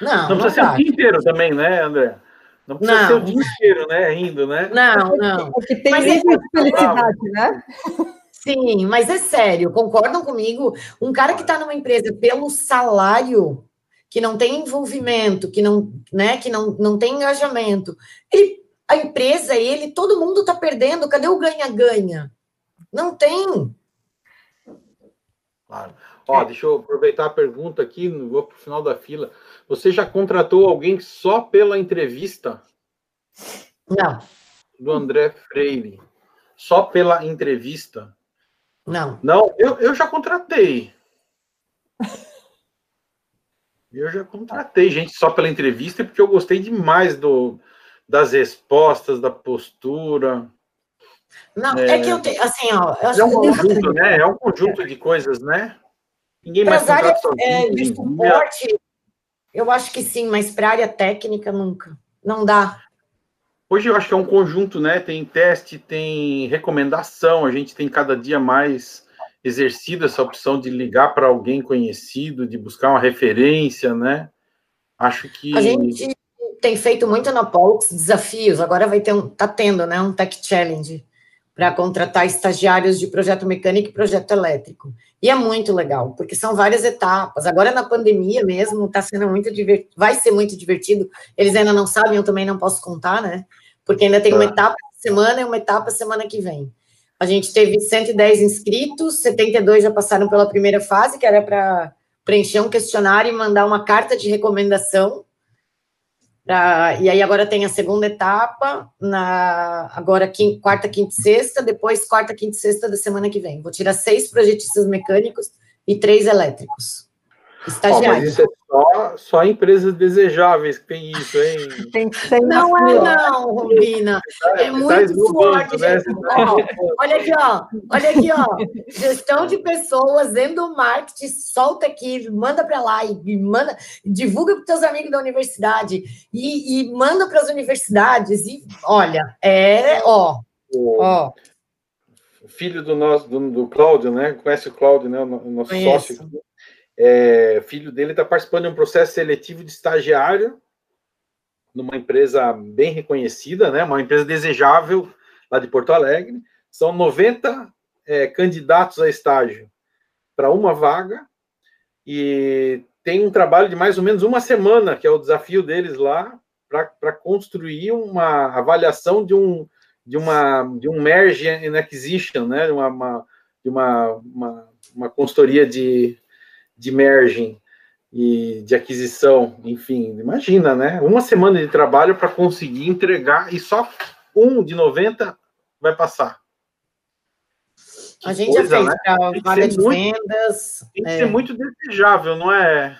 Não, não, não precisa ser o dia inteiro também, né, André? Não precisa não. ser o dia inteiro, né? Rindo, né? Não, não. Porque tem Mas é... felicidade, né? Sim, mas é sério, concordam comigo? Um cara que está numa empresa pelo salário, que não tem envolvimento, que não, né, que não, não tem engajamento, ele, a empresa, ele, todo mundo está perdendo. Cadê o ganha-ganha? Não tem. Claro. Ó, deixa eu aproveitar a pergunta aqui, vou para o final da fila. Você já contratou alguém só pela entrevista? Não. Do André Freire. Só pela entrevista? Não. Não, eu, eu já contratei. Eu já contratei gente só pela entrevista porque eu gostei demais do, das respostas, da postura. Não, é, é que eu tenho, assim, ó. é um conjunto, né? É um conjunto de coisas, né? Ninguém mais área é, de suporte, eu acho que sim, mas para área técnica nunca. Não dá. Hoje eu acho que é um conjunto, né? Tem teste, tem recomendação, a gente tem cada dia mais exercido essa opção de ligar para alguém conhecido, de buscar uma referência, né? Acho que. A gente tem feito muito na Pollux desafios, agora vai ter um, tá tendo, né? Um Tech Challenge para contratar estagiários de projeto mecânico e projeto elétrico. E é muito legal, porque são várias etapas. Agora, na pandemia mesmo, está sendo muito divertido, vai ser muito divertido. Eles ainda não sabem, eu também não posso contar, né? Porque ainda tem uma tá. etapa semana e uma etapa semana que vem. A gente teve 110 inscritos, 72 já passaram pela primeira fase, que era para preencher um questionário e mandar uma carta de recomendação Pra, e aí agora tem a segunda etapa, na agora quinta, quarta, quinta e sexta, depois quarta, quinta e sexta da semana que vem. Vou tirar seis projetistas mecânicos e três elétricos. Estagiários. Oh, só, só empresas desejáveis que tem isso, hein? Tem que ser não é não, Rubina. É tá muito forte. Né? Ó, olha aqui, ó. Olha aqui, ó. Gestão de pessoas dentro do marketing, solta aqui, manda para lá e manda, divulga para os teus amigos da universidade e, e manda para as universidades. E olha, é, ó. O, ó. Filho do nosso, do, do Cláudio, né? Conhece o Cláudio, né? O nosso Conheço. sócio é, filho dele está participando de um processo seletivo de estagiário numa empresa bem reconhecida, né, uma empresa desejável lá de Porto Alegre. São 90 é, candidatos a estágio para uma vaga e tem um trabalho de mais ou menos uma semana, que é o desafio deles lá, para construir uma avaliação de um, de uma de um merge and acquisition, né, uma, uma de uma, uma, uma consultoria de de merging e de aquisição, enfim, imagina, né? Uma semana de trabalho para conseguir entregar e só um de 90 vai passar. A gente coisa, já fez né? para vaga de muito, vendas. Tem que é. ser muito desejável, não é,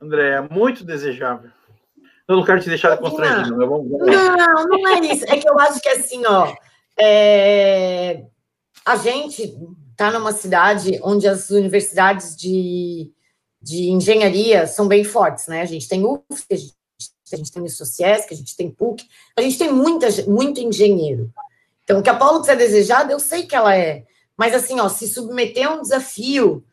André? É muito desejável. Eu não quero te deixar constrangido, não, vamos, Não, não é isso. É que eu acho que assim, ó, é... a gente está numa cidade onde as universidades de, de engenharia são bem fortes, né? A gente tem UFSC, a gente, a gente tem o Sociesc, a gente tem PUC, a gente tem muita, muito engenheiro. Então, o que a Paulux é desejada, eu sei que ela é, mas assim, ó, se submeter a um desafio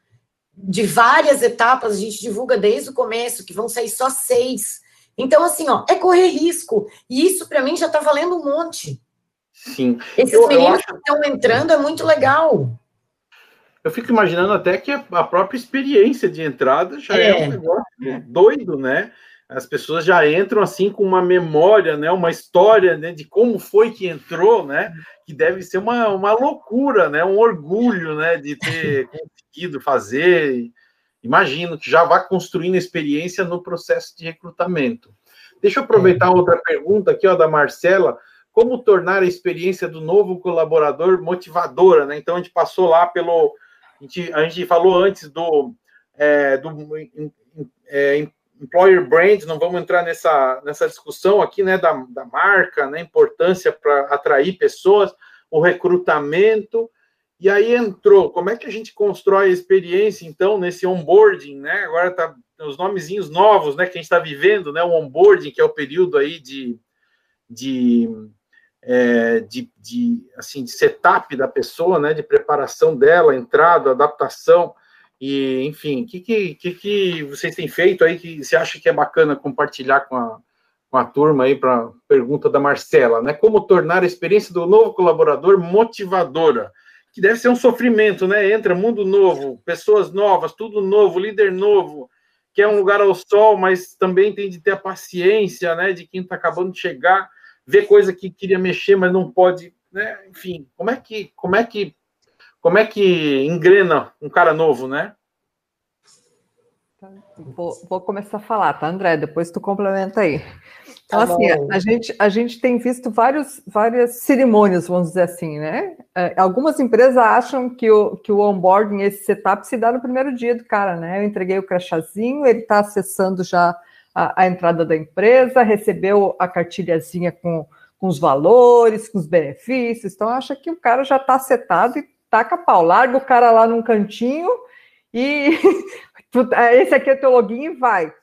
de várias etapas, a gente divulga desde o começo, que vão sair só seis. Então, assim, ó, é correr risco. E isso, para mim, já está valendo um monte. Sim. Esses eu, meninos eu acho... que estão entrando é muito legal. Eu fico imaginando até que a própria experiência de entrada já é, é um negócio doido, né? As pessoas já entram assim com uma memória, né? Uma história né? de como foi que entrou, né? Que deve ser uma, uma loucura, né? Um orgulho, né? De ter conseguido fazer. Imagino que já vai construindo experiência no processo de recrutamento. Deixa eu aproveitar é. outra pergunta aqui, ó, da Marcela. Como tornar a experiência do novo colaborador motivadora, né? Então a gente passou lá pelo a gente, a gente falou antes do, é, do é, employer brand, não vamos entrar nessa, nessa discussão aqui, né, da, da marca, né, importância para atrair pessoas, o recrutamento, e aí entrou, como é que a gente constrói a experiência, então, nesse onboarding, né, agora tá os nomezinhos novos, né, que a gente está vivendo, né, o onboarding, que é o período aí de, de é, de, de, assim, de setup da pessoa, né, de preparação dela, entrada, adaptação, e enfim, o que, que, que, vocês têm feito aí que você acha que é bacana compartilhar com a, com a turma aí para pergunta da Marcela, né? Como tornar a experiência do novo colaborador motivadora? Que deve ser um sofrimento, né? Entra mundo novo, pessoas novas, tudo novo, líder novo, que é um lugar ao sol, mas também tem de ter a paciência, né? De quem está acabando de chegar vê coisa que queria mexer, mas não pode, né? Enfim, como é que como é que como é que engrena um cara novo, né? Tá, vou, vou, começar a falar, tá, André? Depois tu complementa aí. Então, tá assim, a gente, a gente tem visto vários, várias cerimônias, vamos dizer assim, né? É, algumas empresas acham que o, que o onboarding, esse setup, se dá no primeiro dia do cara, né? Eu entreguei o crachazinho, ele está acessando já a, a, entrada da empresa, recebeu a cartilhazinha com, com os valores, com os benefícios, então acha que o cara já está setado e taca pau, larga o cara lá num cantinho e esse aqui é teu login e vai.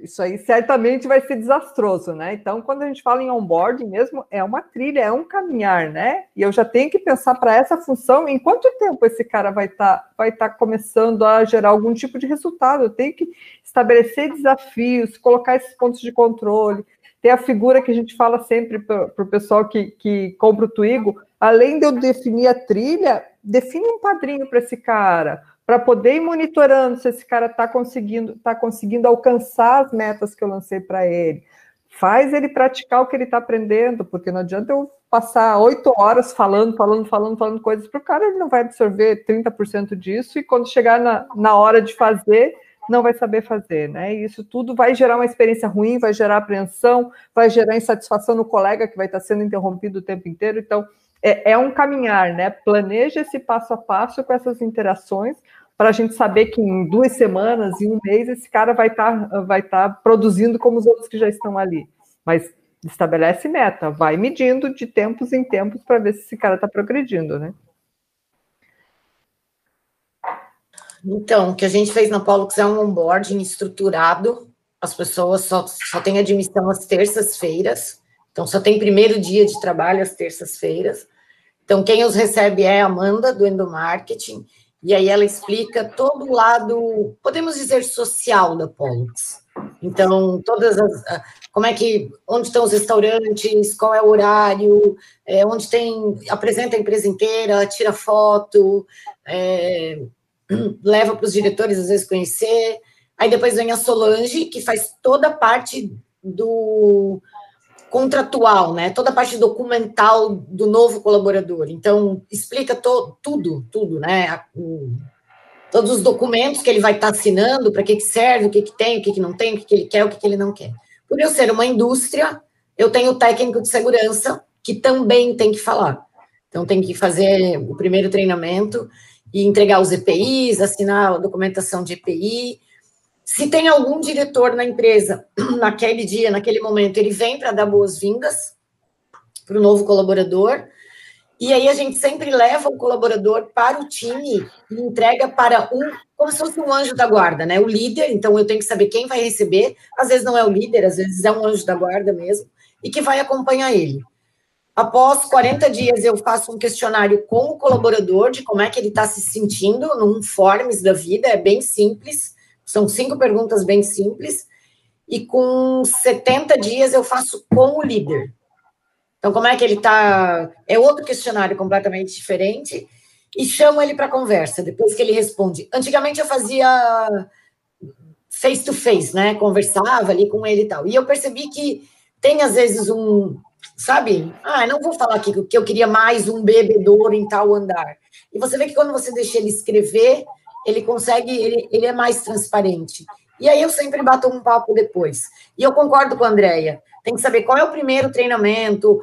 Isso aí certamente vai ser desastroso, né? Então, quando a gente fala em onboarding mesmo, é uma trilha, é um caminhar, né? E eu já tenho que pensar para essa função em quanto tempo esse cara vai estar tá, vai tá começando a gerar algum tipo de resultado. Eu tenho que estabelecer desafios, colocar esses pontos de controle, ter a figura que a gente fala sempre para o pessoal que, que compra o Twigo, além de eu definir a trilha, define um padrinho para esse cara para poder ir monitorando se esse cara está conseguindo, tá conseguindo alcançar as metas que eu lancei para ele. Faz ele praticar o que ele está aprendendo, porque não adianta eu passar oito horas falando, falando, falando, falando coisas para o cara, ele não vai absorver 30% disso, e quando chegar na, na hora de fazer, não vai saber fazer, né? E isso tudo vai gerar uma experiência ruim, vai gerar apreensão, vai gerar insatisfação no colega que vai estar sendo interrompido o tempo inteiro. Então, é, é um caminhar, né? Planeja esse passo a passo com essas interações para a gente saber que em duas semanas, em um mês, esse cara vai estar tá, vai tá produzindo como os outros que já estão ali. Mas estabelece meta, vai medindo de tempos em tempos para ver se esse cara está progredindo, né? Então, o que a gente fez na Pollux é um onboarding estruturado. As pessoas só, só têm admissão às terças-feiras. Então, só tem primeiro dia de trabalho às terças-feiras. Então, quem os recebe é a Amanda, do Endomarketing, e aí ela explica todo o lado, podemos dizer, social da Pollux. Então, todas as. Como é que. Onde estão os restaurantes, qual é o horário, é, onde tem. Apresenta a empresa inteira, tira foto, é, leva para os diretores às vezes conhecer. Aí depois vem a Solange, que faz toda a parte do contratual, né? Toda a parte documental do novo colaborador. Então, explica to, tudo, tudo, né? todos os documentos que ele vai estar tá assinando, para que, que serve, o que, que tem, o que, que não tem, o que, que ele quer, o que, que ele não quer. Por eu ser uma indústria, eu tenho o técnico de segurança, que também tem que falar. Então, tem que fazer o primeiro treinamento e entregar os EPIs, assinar a documentação de EPI, se tem algum diretor na empresa, naquele dia, naquele momento, ele vem para dar boas-vindas para o novo colaborador. E aí a gente sempre leva o colaborador para o time e entrega para um, como se fosse um anjo da guarda, né? O líder, então eu tenho que saber quem vai receber. Às vezes não é o líder, às vezes é um anjo da guarda mesmo, e que vai acompanhar ele. Após 40 dias, eu faço um questionário com o colaborador de como é que ele está se sentindo, num Forms da vida, é bem simples são cinco perguntas bem simples. E com 70 dias eu faço com o líder. Então, como é que ele está? É outro questionário completamente diferente. E chamo ele para conversa, depois que ele responde. Antigamente eu fazia face to face, né? Conversava ali com ele e tal. E eu percebi que tem às vezes um, sabe? Ah, não vou falar aqui que eu queria mais um bebedouro em tal andar. E você vê que quando você deixa ele escrever, ele consegue, ele, ele é mais transparente. E aí eu sempre bato um papo depois. E eu concordo com a Andrea. Tem que saber qual é o primeiro treinamento,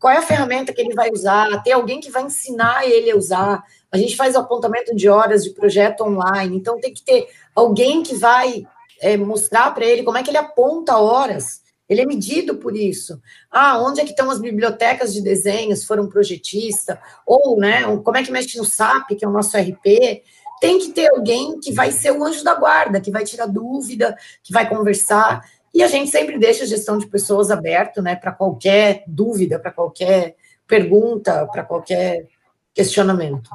qual é a ferramenta que ele vai usar, ter alguém que vai ensinar ele a usar. A gente faz apontamento de horas de projeto online, então tem que ter alguém que vai é, mostrar para ele como é que ele aponta horas. Ele é medido por isso. Ah, onde é que estão as bibliotecas de desenhos? Foram projetista? Ou, né, como é que mexe no SAP, que é o nosso RP? Tem que ter alguém que vai ser o anjo da guarda, que vai tirar dúvida, que vai conversar. E a gente sempre deixa a gestão de pessoas aberto, né, para qualquer dúvida, para qualquer pergunta, para qualquer questionamento.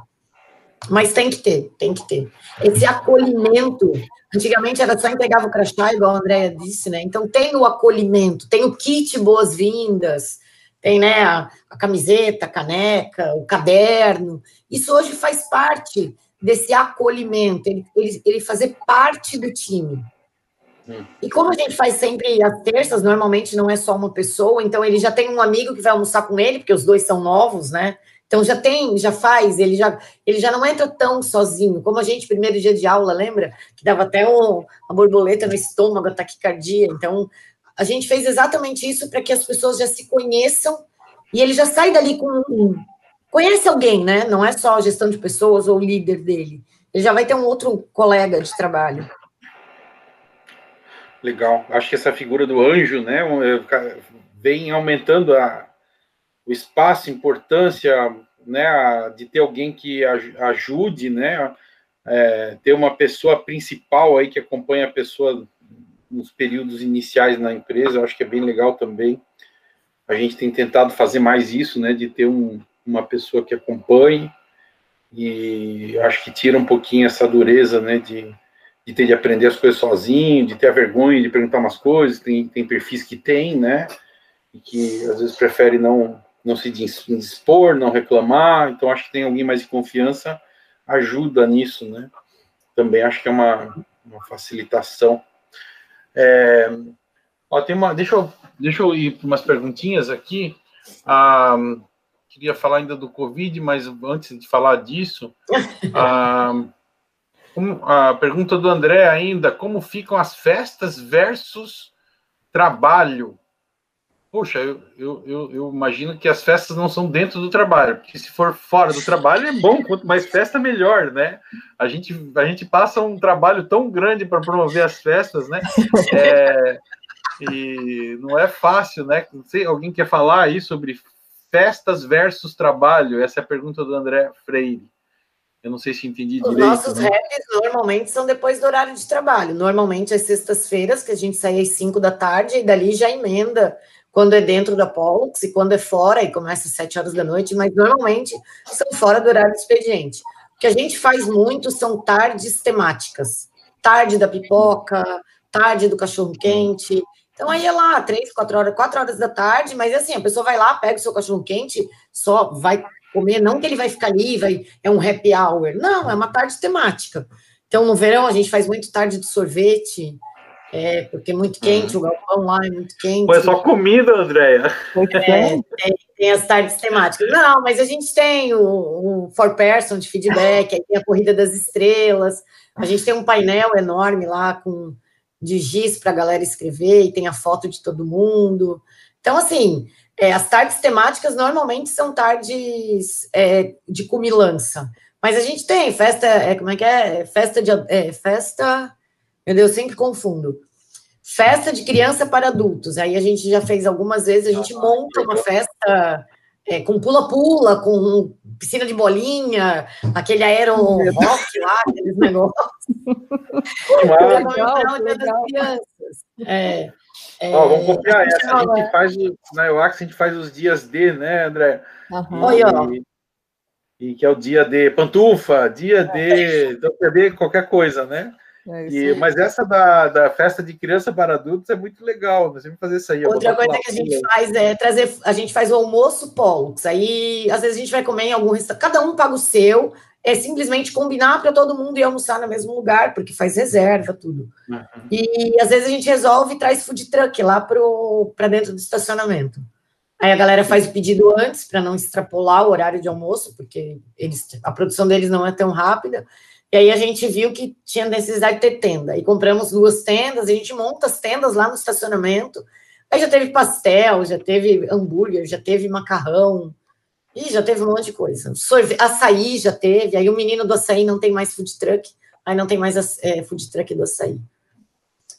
Mas tem que ter, tem que ter. Esse acolhimento. Antigamente era só entregava o crachá, igual a Andrea disse, né? Então tem o acolhimento, tem o kit boas-vindas, tem né, a, a camiseta, a caneca, o caderno. Isso hoje faz parte desse acolhimento, ele, ele, ele fazer parte do time. E como a gente faz sempre às terças, normalmente não é só uma pessoa, então ele já tem um amigo que vai almoçar com ele, porque os dois são novos, né? Então já tem, já faz, ele já, ele já não entra tão sozinho, como a gente, primeiro dia de aula, lembra? Que dava até um, uma borboleta no estômago, a taquicardia. Então, a gente fez exatamente isso para que as pessoas já se conheçam e ele já sai dali com um, conhece alguém, né? Não é só a gestão de pessoas ou líder dele. Ele já vai ter um outro colega de trabalho. Legal. Acho que essa figura do anjo, né, vem aumentando a, o espaço, a importância, né, de ter alguém que ajude, né, é, ter uma pessoa principal aí que acompanha a pessoa nos períodos iniciais na empresa, acho que é bem legal também. A gente tem tentado fazer mais isso, né, de ter um, uma pessoa que acompanhe, e acho que tira um pouquinho essa dureza, né, de, de ter de aprender as coisas sozinho, de ter a vergonha de perguntar umas coisas, tem, tem perfis que tem, né, e que às vezes prefere não, não se dispor, não reclamar, então acho que tem alguém mais de confiança, ajuda nisso, né, também acho que é uma, uma facilitação. É, ó, tem uma, deixa eu, deixa eu ir para umas perguntinhas aqui, ah, queria falar ainda do Covid, mas antes de falar disso, a, a pergunta do André ainda, como ficam as festas versus trabalho? Poxa, eu, eu, eu, eu, imagino que as festas não são dentro do trabalho, porque se for fora do trabalho é bom, quanto mais festa, melhor, né? A gente, a gente passa um trabalho tão grande para promover as festas, né? É, e não é fácil, né? Não sei, alguém quer falar aí sobre festas versus trabalho? Essa é a pergunta do André Freire. Eu não sei se entendi Os direito. Nossos né? raps normalmente são depois do horário de trabalho. Normalmente às sextas-feiras, que a gente sai às 5 da tarde, e dali já emenda quando é dentro da Pollux e quando é fora, e começa às 7 horas da noite, mas normalmente são fora do horário do expediente. O que a gente faz muito são tardes temáticas. Tarde da pipoca, tarde do cachorro-quente, então aí é lá, três, quatro horas, quatro horas da tarde, mas assim, a pessoa vai lá, pega o seu cachorro quente, só vai comer, não que ele vai ficar ali, vai, é um happy hour. Não, é uma tarde temática. Então, no verão, a gente faz muito tarde de sorvete, é, porque é muito quente, uhum. o galpão lá é muito quente. Pô, é só comida, Andréia. É, tem, tem, as tardes temáticas. Não, mas a gente tem o, o For Person de feedback, aí tem a Corrida das Estrelas, a gente tem um painel enorme lá com de giz para a galera escrever e tem a foto de todo mundo. Então, assim, é, as tardes temáticas normalmente são tardes é, de cumilança. Mas a gente tem festa, é, como é que é? Festa de. É, festa. Meu Deus, sempre confundo. Festa de criança para adultos. Aí a gente já fez algumas vezes, a gente monta uma festa é, com pula-pula, com piscina de bolinha, aquele aero rock lá, aqueles negócios. Legal, legal. É, é, Ó, vamos copiar essa. A gente faz, na EUAX, a gente faz os dias D, né, André? Uhum. E, e, que é o dia de pantufa, dia de, dia de qualquer coisa, né? É e, mas essa da, da festa de criança para adultos é muito legal. Nós vamos fazer isso aí. Outra coisa que a gente faz é trazer. A gente faz o almoço Pollux. Aí, às vezes, a gente vai comer em algum restaurante. Cada um paga o seu. É simplesmente combinar para todo mundo ir almoçar no mesmo lugar, porque faz reserva, tudo. Uhum. E às vezes a gente resolve e traz food truck lá para dentro do estacionamento. Aí a galera faz o pedido antes para não extrapolar o horário de almoço, porque eles, a produção deles não é tão rápida. E aí a gente viu que tinha necessidade de ter tenda. E compramos duas tendas, a gente monta as tendas lá no estacionamento. Aí já teve pastel, já teve hambúrguer, já teve macarrão. E já teve um monte de coisa. Sorve açaí já teve. Aí o menino do açaí não tem mais food truck. Aí não tem mais é, food truck do açaí.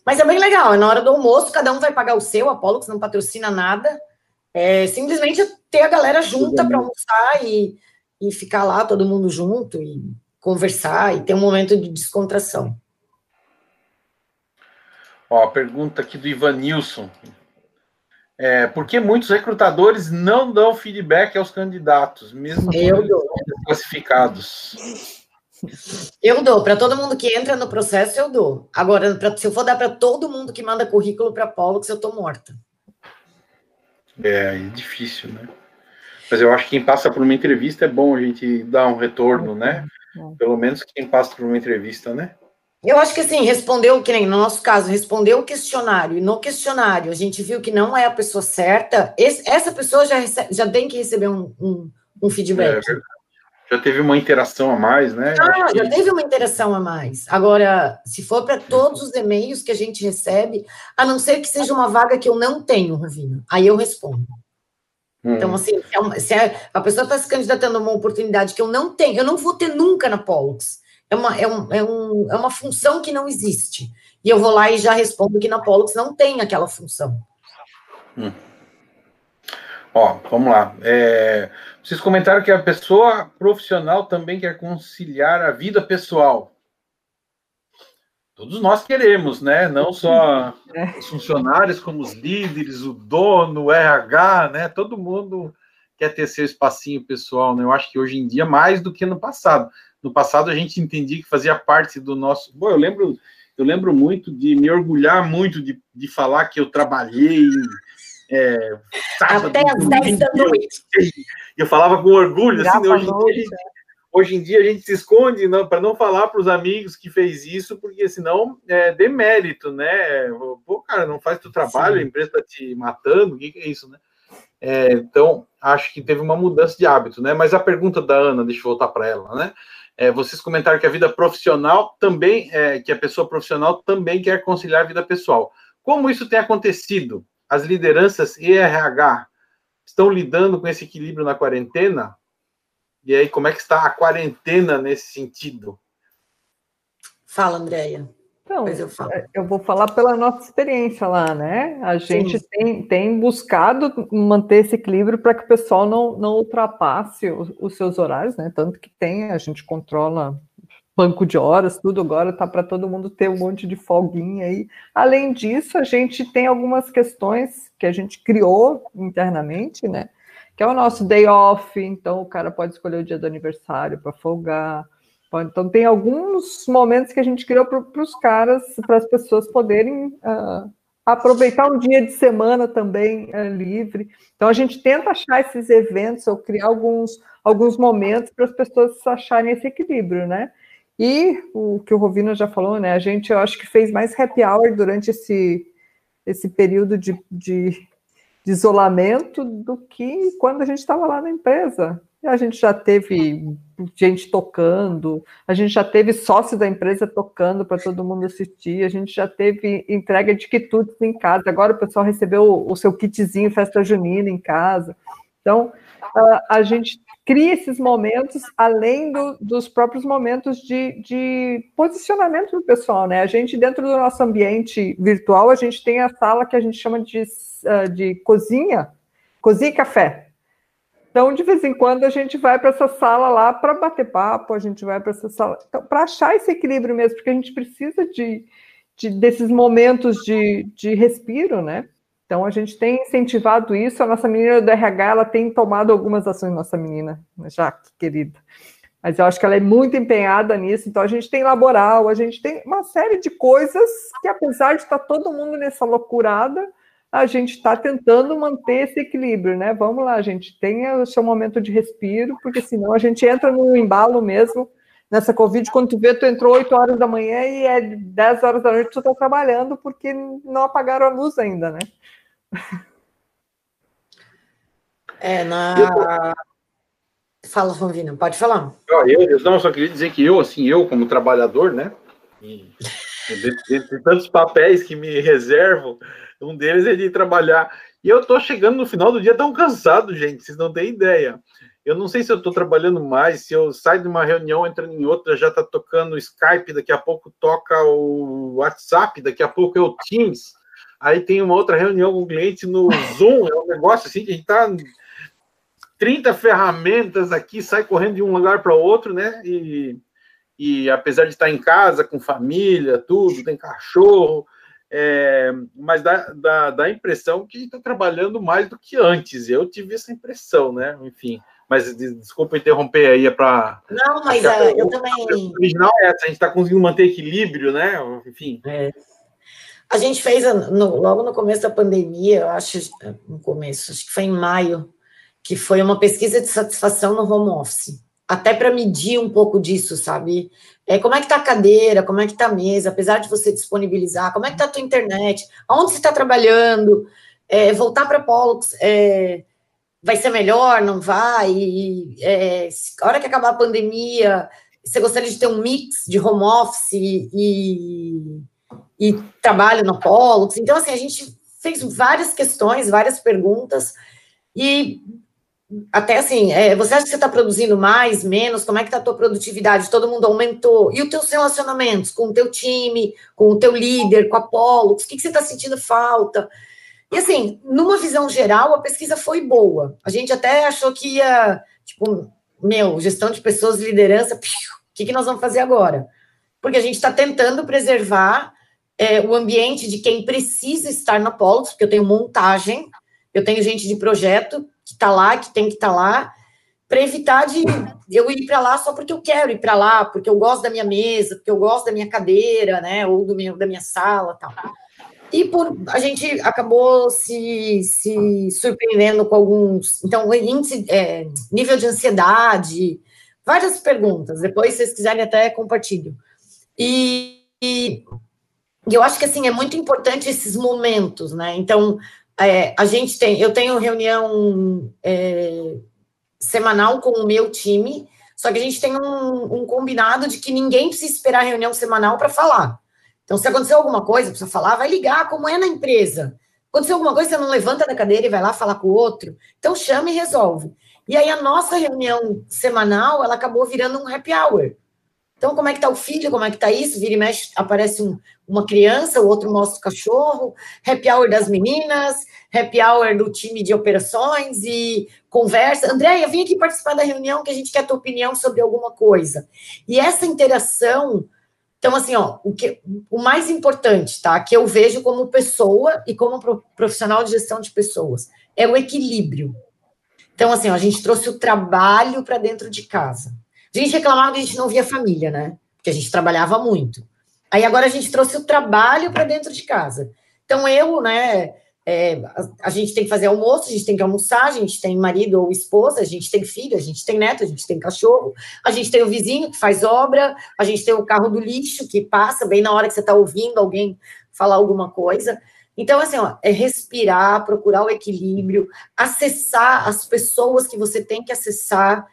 Mas é bem legal. É na hora do almoço, cada um vai pagar o seu. A Apollo, que não patrocina nada. É simplesmente ter a galera junta para almoçar e, e ficar lá todo mundo junto. E conversar e ter um momento de descontração. Ó, a pergunta aqui do Ivan Nilson. É, por que muitos recrutadores não dão feedback aos candidatos, mesmo eu dou. classificados? Eu dou. Para todo mundo que entra no processo, eu dou. Agora, pra, se eu for dar para todo mundo que manda currículo para Pollux, eu estou morta. É, é difícil, né? Mas eu acho que quem passa por uma entrevista é bom a gente dar um retorno, né? Pelo menos quem passa por uma entrevista, né? Eu acho que assim, respondeu, que nem no nosso caso, respondeu o questionário, e no questionário a gente viu que não é a pessoa certa, esse, essa pessoa já, recebe, já tem que receber um, um, um feedback. É, já teve uma interação a mais, né? Ah, já teve uma interação a mais. Agora, se for para todos os e-mails que a gente recebe, a não ser que seja uma vaga que eu não tenho, Rovina, aí eu respondo. Hum. Então, assim, se, é uma, se é, a pessoa está se candidatando a uma oportunidade que eu não tenho, eu não vou ter nunca na Pollux. É uma, é, um, é, um, é uma função que não existe. E eu vou lá e já respondo que na Pollux não tem aquela função. Hum. Ó, vamos lá. É, vocês comentaram que a pessoa profissional também quer conciliar a vida pessoal. Todos nós queremos, né? Não só é. os funcionários, como os líderes, o dono, o RH, né? Todo mundo quer ter seu espacinho pessoal, né? Eu acho que hoje em dia mais do que no passado. No passado a gente entendia que fazia parte do nosso. Bom, eu lembro, eu lembro muito de me orgulhar muito de, de falar que eu trabalhei é, sábado, Até às 10 da noite. Eu falava com orgulho, assim, hoje em, dia, hoje em, dia, a gente se esconde para não falar para os amigos que fez isso, porque senão é demérito, né? Pô, cara, não faz teu trabalho, Sim. a empresa está te matando, o que, que é isso, né? É, então, acho que teve uma mudança de hábito, né? Mas a pergunta da Ana, deixa eu voltar para ela, né? É, vocês comentaram que a vida profissional também, é, que a pessoa profissional também quer conciliar a vida pessoal. Como isso tem acontecido? as lideranças e RH estão lidando com esse equilíbrio na quarentena? E aí, como é que está a quarentena nesse sentido? Fala, Andréia. Então, eu, é, eu, vou falar pela nossa experiência lá, né? A gente tem, tem, buscado manter esse equilíbrio para que o pessoal não, não ultrapasse os, os, seus horários, né? Tanto que tem, a gente controla banco de horas, tudo agora está para todo mundo ter um monte de folguinha aí. Além disso, a gente tem algumas questões que a gente criou internamente, né? Que é o nosso day off, então o cara pode escolher o dia do aniversário para folgar. Então tem alguns momentos que a gente criou para os caras, para as pessoas poderem uh, aproveitar um dia de semana também uh, livre. Então a gente tenta achar esses eventos ou criar alguns, alguns momentos para as pessoas acharem esse equilíbrio, né? E o que o Rovino já falou, né? A gente, eu acho que fez mais happy hour durante esse, esse período de, de, de isolamento do que quando a gente estava lá na empresa. A gente já teve gente tocando, a gente já teve sócio da empresa tocando para todo mundo assistir, a gente já teve entrega de quitutes em casa. Agora o pessoal recebeu o, seu kitzinho festa junina em casa. Então, a gente cria esses momentos além do, dos próprios momentos de, de, posicionamento do pessoal, né? A gente, dentro do nosso ambiente virtual, a gente tem a sala que a gente chama de, uh, de cozinha, cozinha e café. Então, de vez em quando, a gente vai para essa sala lá para bater papo, a gente vai para essa sala. Então, para achar esse equilíbrio mesmo, porque a gente precisa de, de desses momentos de, de respiro, né? Então, a gente tem incentivado isso. A nossa menina do RH ela tem tomado algumas ações, nossa menina, Jaque, querida. Mas eu acho que ela é muito empenhada nisso. Então, a gente tem laboral, a gente tem uma série de coisas que, apesar de estar todo mundo nessa loucurada, a gente está tentando manter esse equilíbrio, né? Vamos lá, gente, tenha o seu momento de respiro, porque senão a gente entra no embalo mesmo. Nessa Covid, quando tu vê, tu entrou 8 horas da manhã e é 10 horas da noite tu está trabalhando porque não apagaram a luz ainda, né? É, na. Fala, Ronvino, pode falar. Eu, eu, não, só queria dizer que eu, assim, eu, como trabalhador, né? E, de tantos papéis que me reservo, um deles é de trabalhar. E eu tô chegando no final do dia tão cansado, gente, vocês não têm ideia. Eu não sei se eu estou trabalhando mais, se eu saio de uma reunião, entro em outra, já está tocando o Skype, daqui a pouco toca o WhatsApp, daqui a pouco é o Teams aí tem uma outra reunião com o cliente no Zoom, é um negócio assim que a gente está 30 ferramentas aqui, sai correndo de um lugar para outro, né? E, e apesar de estar em casa, com família, tudo, tem cachorro, é, mas dá, dá, dá a impressão que está trabalhando mais do que antes. Eu tive essa impressão, né? Enfim, mas desculpa interromper aí, é para. Não, mas é, eu também. A original é essa, a gente está conseguindo manter equilíbrio, né? Enfim. É. A gente fez no, logo no começo da pandemia, eu acho, no começo, acho que foi em maio, que foi uma pesquisa de satisfação no home office, até para medir um pouco disso, sabe? É, como é que tá a cadeira, como é que tá a mesa, apesar de você disponibilizar, como é que tá a tua internet, aonde você está trabalhando, é, voltar para Pollux, é, vai ser melhor, não vai? E, é, a hora que acabar a pandemia, você gostaria de ter um mix de home office e, e trabalho no Pollux? Então, assim, a gente fez várias questões, várias perguntas, e até assim, é, você acha que você está produzindo mais, menos? Como é que está a tua produtividade? Todo mundo aumentou. E os teus relacionamentos com o teu time, com o teu líder, com a Pollux? O que, que você está sentindo falta? E assim, numa visão geral, a pesquisa foi boa. A gente até achou que ia, tipo, meu, gestão de pessoas, liderança, o que, que nós vamos fazer agora? Porque a gente está tentando preservar é, o ambiente de quem precisa estar na Polos, porque eu tenho montagem, eu tenho gente de projeto que está lá, que tem que estar tá lá, para evitar de eu ir para lá só porque eu quero ir para lá, porque eu gosto da minha mesa, porque eu gosto da minha cadeira, né, ou do meu, da minha sala, tal. E por, a gente acabou se, se surpreendendo com alguns. Então, índice, é, nível de ansiedade, várias perguntas. Depois, se vocês quiserem, até compartilho. E, e eu acho que assim é muito importante esses momentos, né? Então, é, a gente tem, eu tenho reunião é, semanal com o meu time, só que a gente tem um, um combinado de que ninguém precisa esperar a reunião semanal para falar. Então, se acontecer alguma coisa, precisa falar, vai ligar, como é na empresa. Aconteceu alguma coisa, você não levanta da cadeira e vai lá falar com o outro. Então, chama e resolve. E aí, a nossa reunião semanal, ela acabou virando um happy hour. Então, como é que tá o filho, como é que tá isso? Vira e mexe, aparece um, uma criança, o outro mostra o cachorro, happy hour das meninas, happy hour do time de operações e conversa. Andréia, vem aqui participar da reunião que a gente quer a tua opinião sobre alguma coisa. E essa interação então, assim, ó, o, que, o mais importante, tá? Que eu vejo como pessoa e como profissional de gestão de pessoas é o equilíbrio. Então, assim, ó, a gente trouxe o trabalho para dentro de casa. A gente reclamava que a gente não via família, né? Porque a gente trabalhava muito. Aí agora a gente trouxe o trabalho para dentro de casa. Então, eu, né, é, a, a, gente tem que fazer almoço, a gente tem que almoçar, a gente tem marido ou esposa, a gente tem filho, a gente tem neto, a gente tem cachorro, a gente tem o vizinho que faz obra, a gente tem o carro do lixo que passa bem na hora que você está ouvindo alguém falar alguma coisa. Então, assim, ó, é respirar, procurar o equilíbrio, acessar as pessoas que você tem que acessar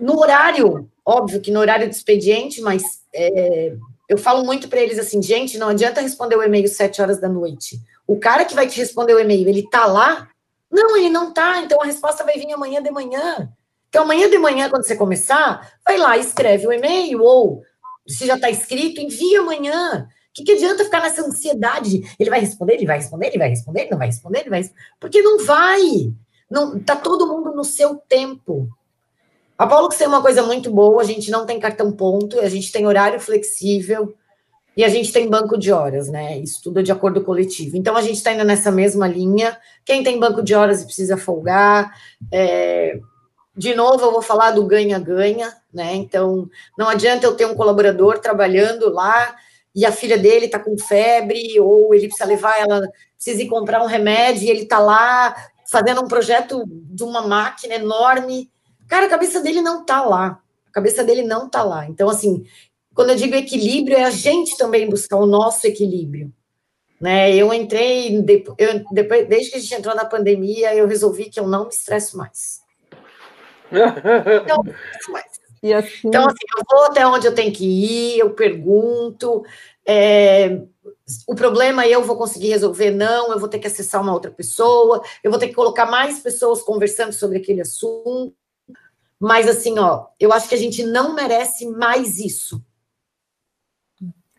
no horário, óbvio que no horário de expediente, mas é, eu falo muito para eles assim, gente, não adianta responder o e-mail sete horas da noite. O cara que vai te responder o e-mail, ele tá lá? Não, ele não tá, então a resposta vai vir amanhã de manhã. Então, amanhã de manhã, quando você começar, vai lá, escreve o e-mail, ou se já está escrito, envia amanhã. O que, que adianta ficar nessa ansiedade? Ele vai responder, ele vai responder, ele vai responder, ele não vai responder, ele vai responder. Porque não vai. Não, tá todo mundo no seu tempo. A Paulo que é uma coisa muito boa, a gente não tem cartão ponto, a gente tem horário flexível, e a gente tem banco de horas, né? Isso tudo é de acordo coletivo. Então a gente está indo nessa mesma linha. Quem tem banco de horas e precisa folgar. É... De novo, eu vou falar do ganha-ganha, né? Então, não adianta eu ter um colaborador trabalhando lá e a filha dele está com febre, ou ele precisa levar ela, precisa ir comprar um remédio e ele está lá fazendo um projeto de uma máquina enorme. Cara, a cabeça dele não está lá. A cabeça dele não está lá. Então, assim, quando eu digo equilíbrio, é a gente também buscar o nosso equilíbrio. Né? Eu entrei, eu, depois, desde que a gente entrou na pandemia, eu resolvi que eu não me estresso mais. não me estresso mais. Assim... Então, assim, eu vou até onde eu tenho que ir, eu pergunto. É, o problema eu vou conseguir resolver? Não, eu vou ter que acessar uma outra pessoa, eu vou ter que colocar mais pessoas conversando sobre aquele assunto. Mas, assim, ó, eu acho que a gente não merece mais isso.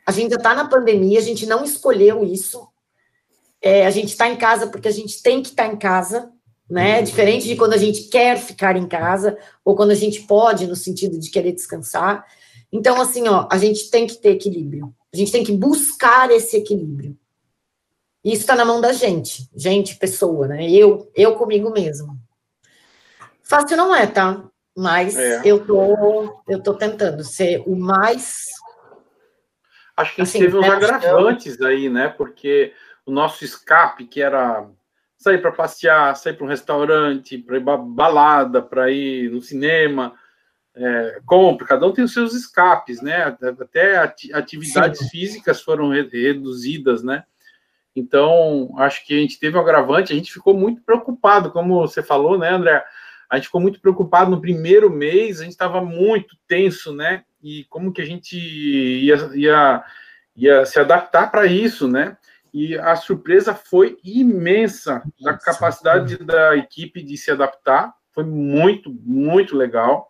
A gente está na pandemia, a gente não escolheu isso. É, a gente está em casa porque a gente tem que estar tá em casa, né? Uhum. Diferente de quando a gente quer ficar em casa ou quando a gente pode, no sentido de querer descansar. Então, assim, ó, a gente tem que ter equilíbrio. A gente tem que buscar esse equilíbrio. Isso está na mão da gente, gente, pessoa, né? Eu, eu comigo mesmo. Fácil não é, tá? Mas é. eu tô, eu tô tentando ser o mais Acho que assim, teve uns agravantes aí, né? Porque o nosso escape, que era sair para passear, sair para um restaurante, para ir balada, para ir no cinema, é, compra, cada um tem os seus escapes, né? Até atividades Sim. físicas foram reduzidas, né? Então, acho que a gente teve um agravante, a gente ficou muito preocupado, como você falou, né, André? A gente ficou muito preocupado no primeiro mês, a gente estava muito tenso, né? E como que a gente ia, ia, ia se adaptar para isso, né? E a surpresa foi imensa da capacidade da equipe de se adaptar. Foi muito, muito legal.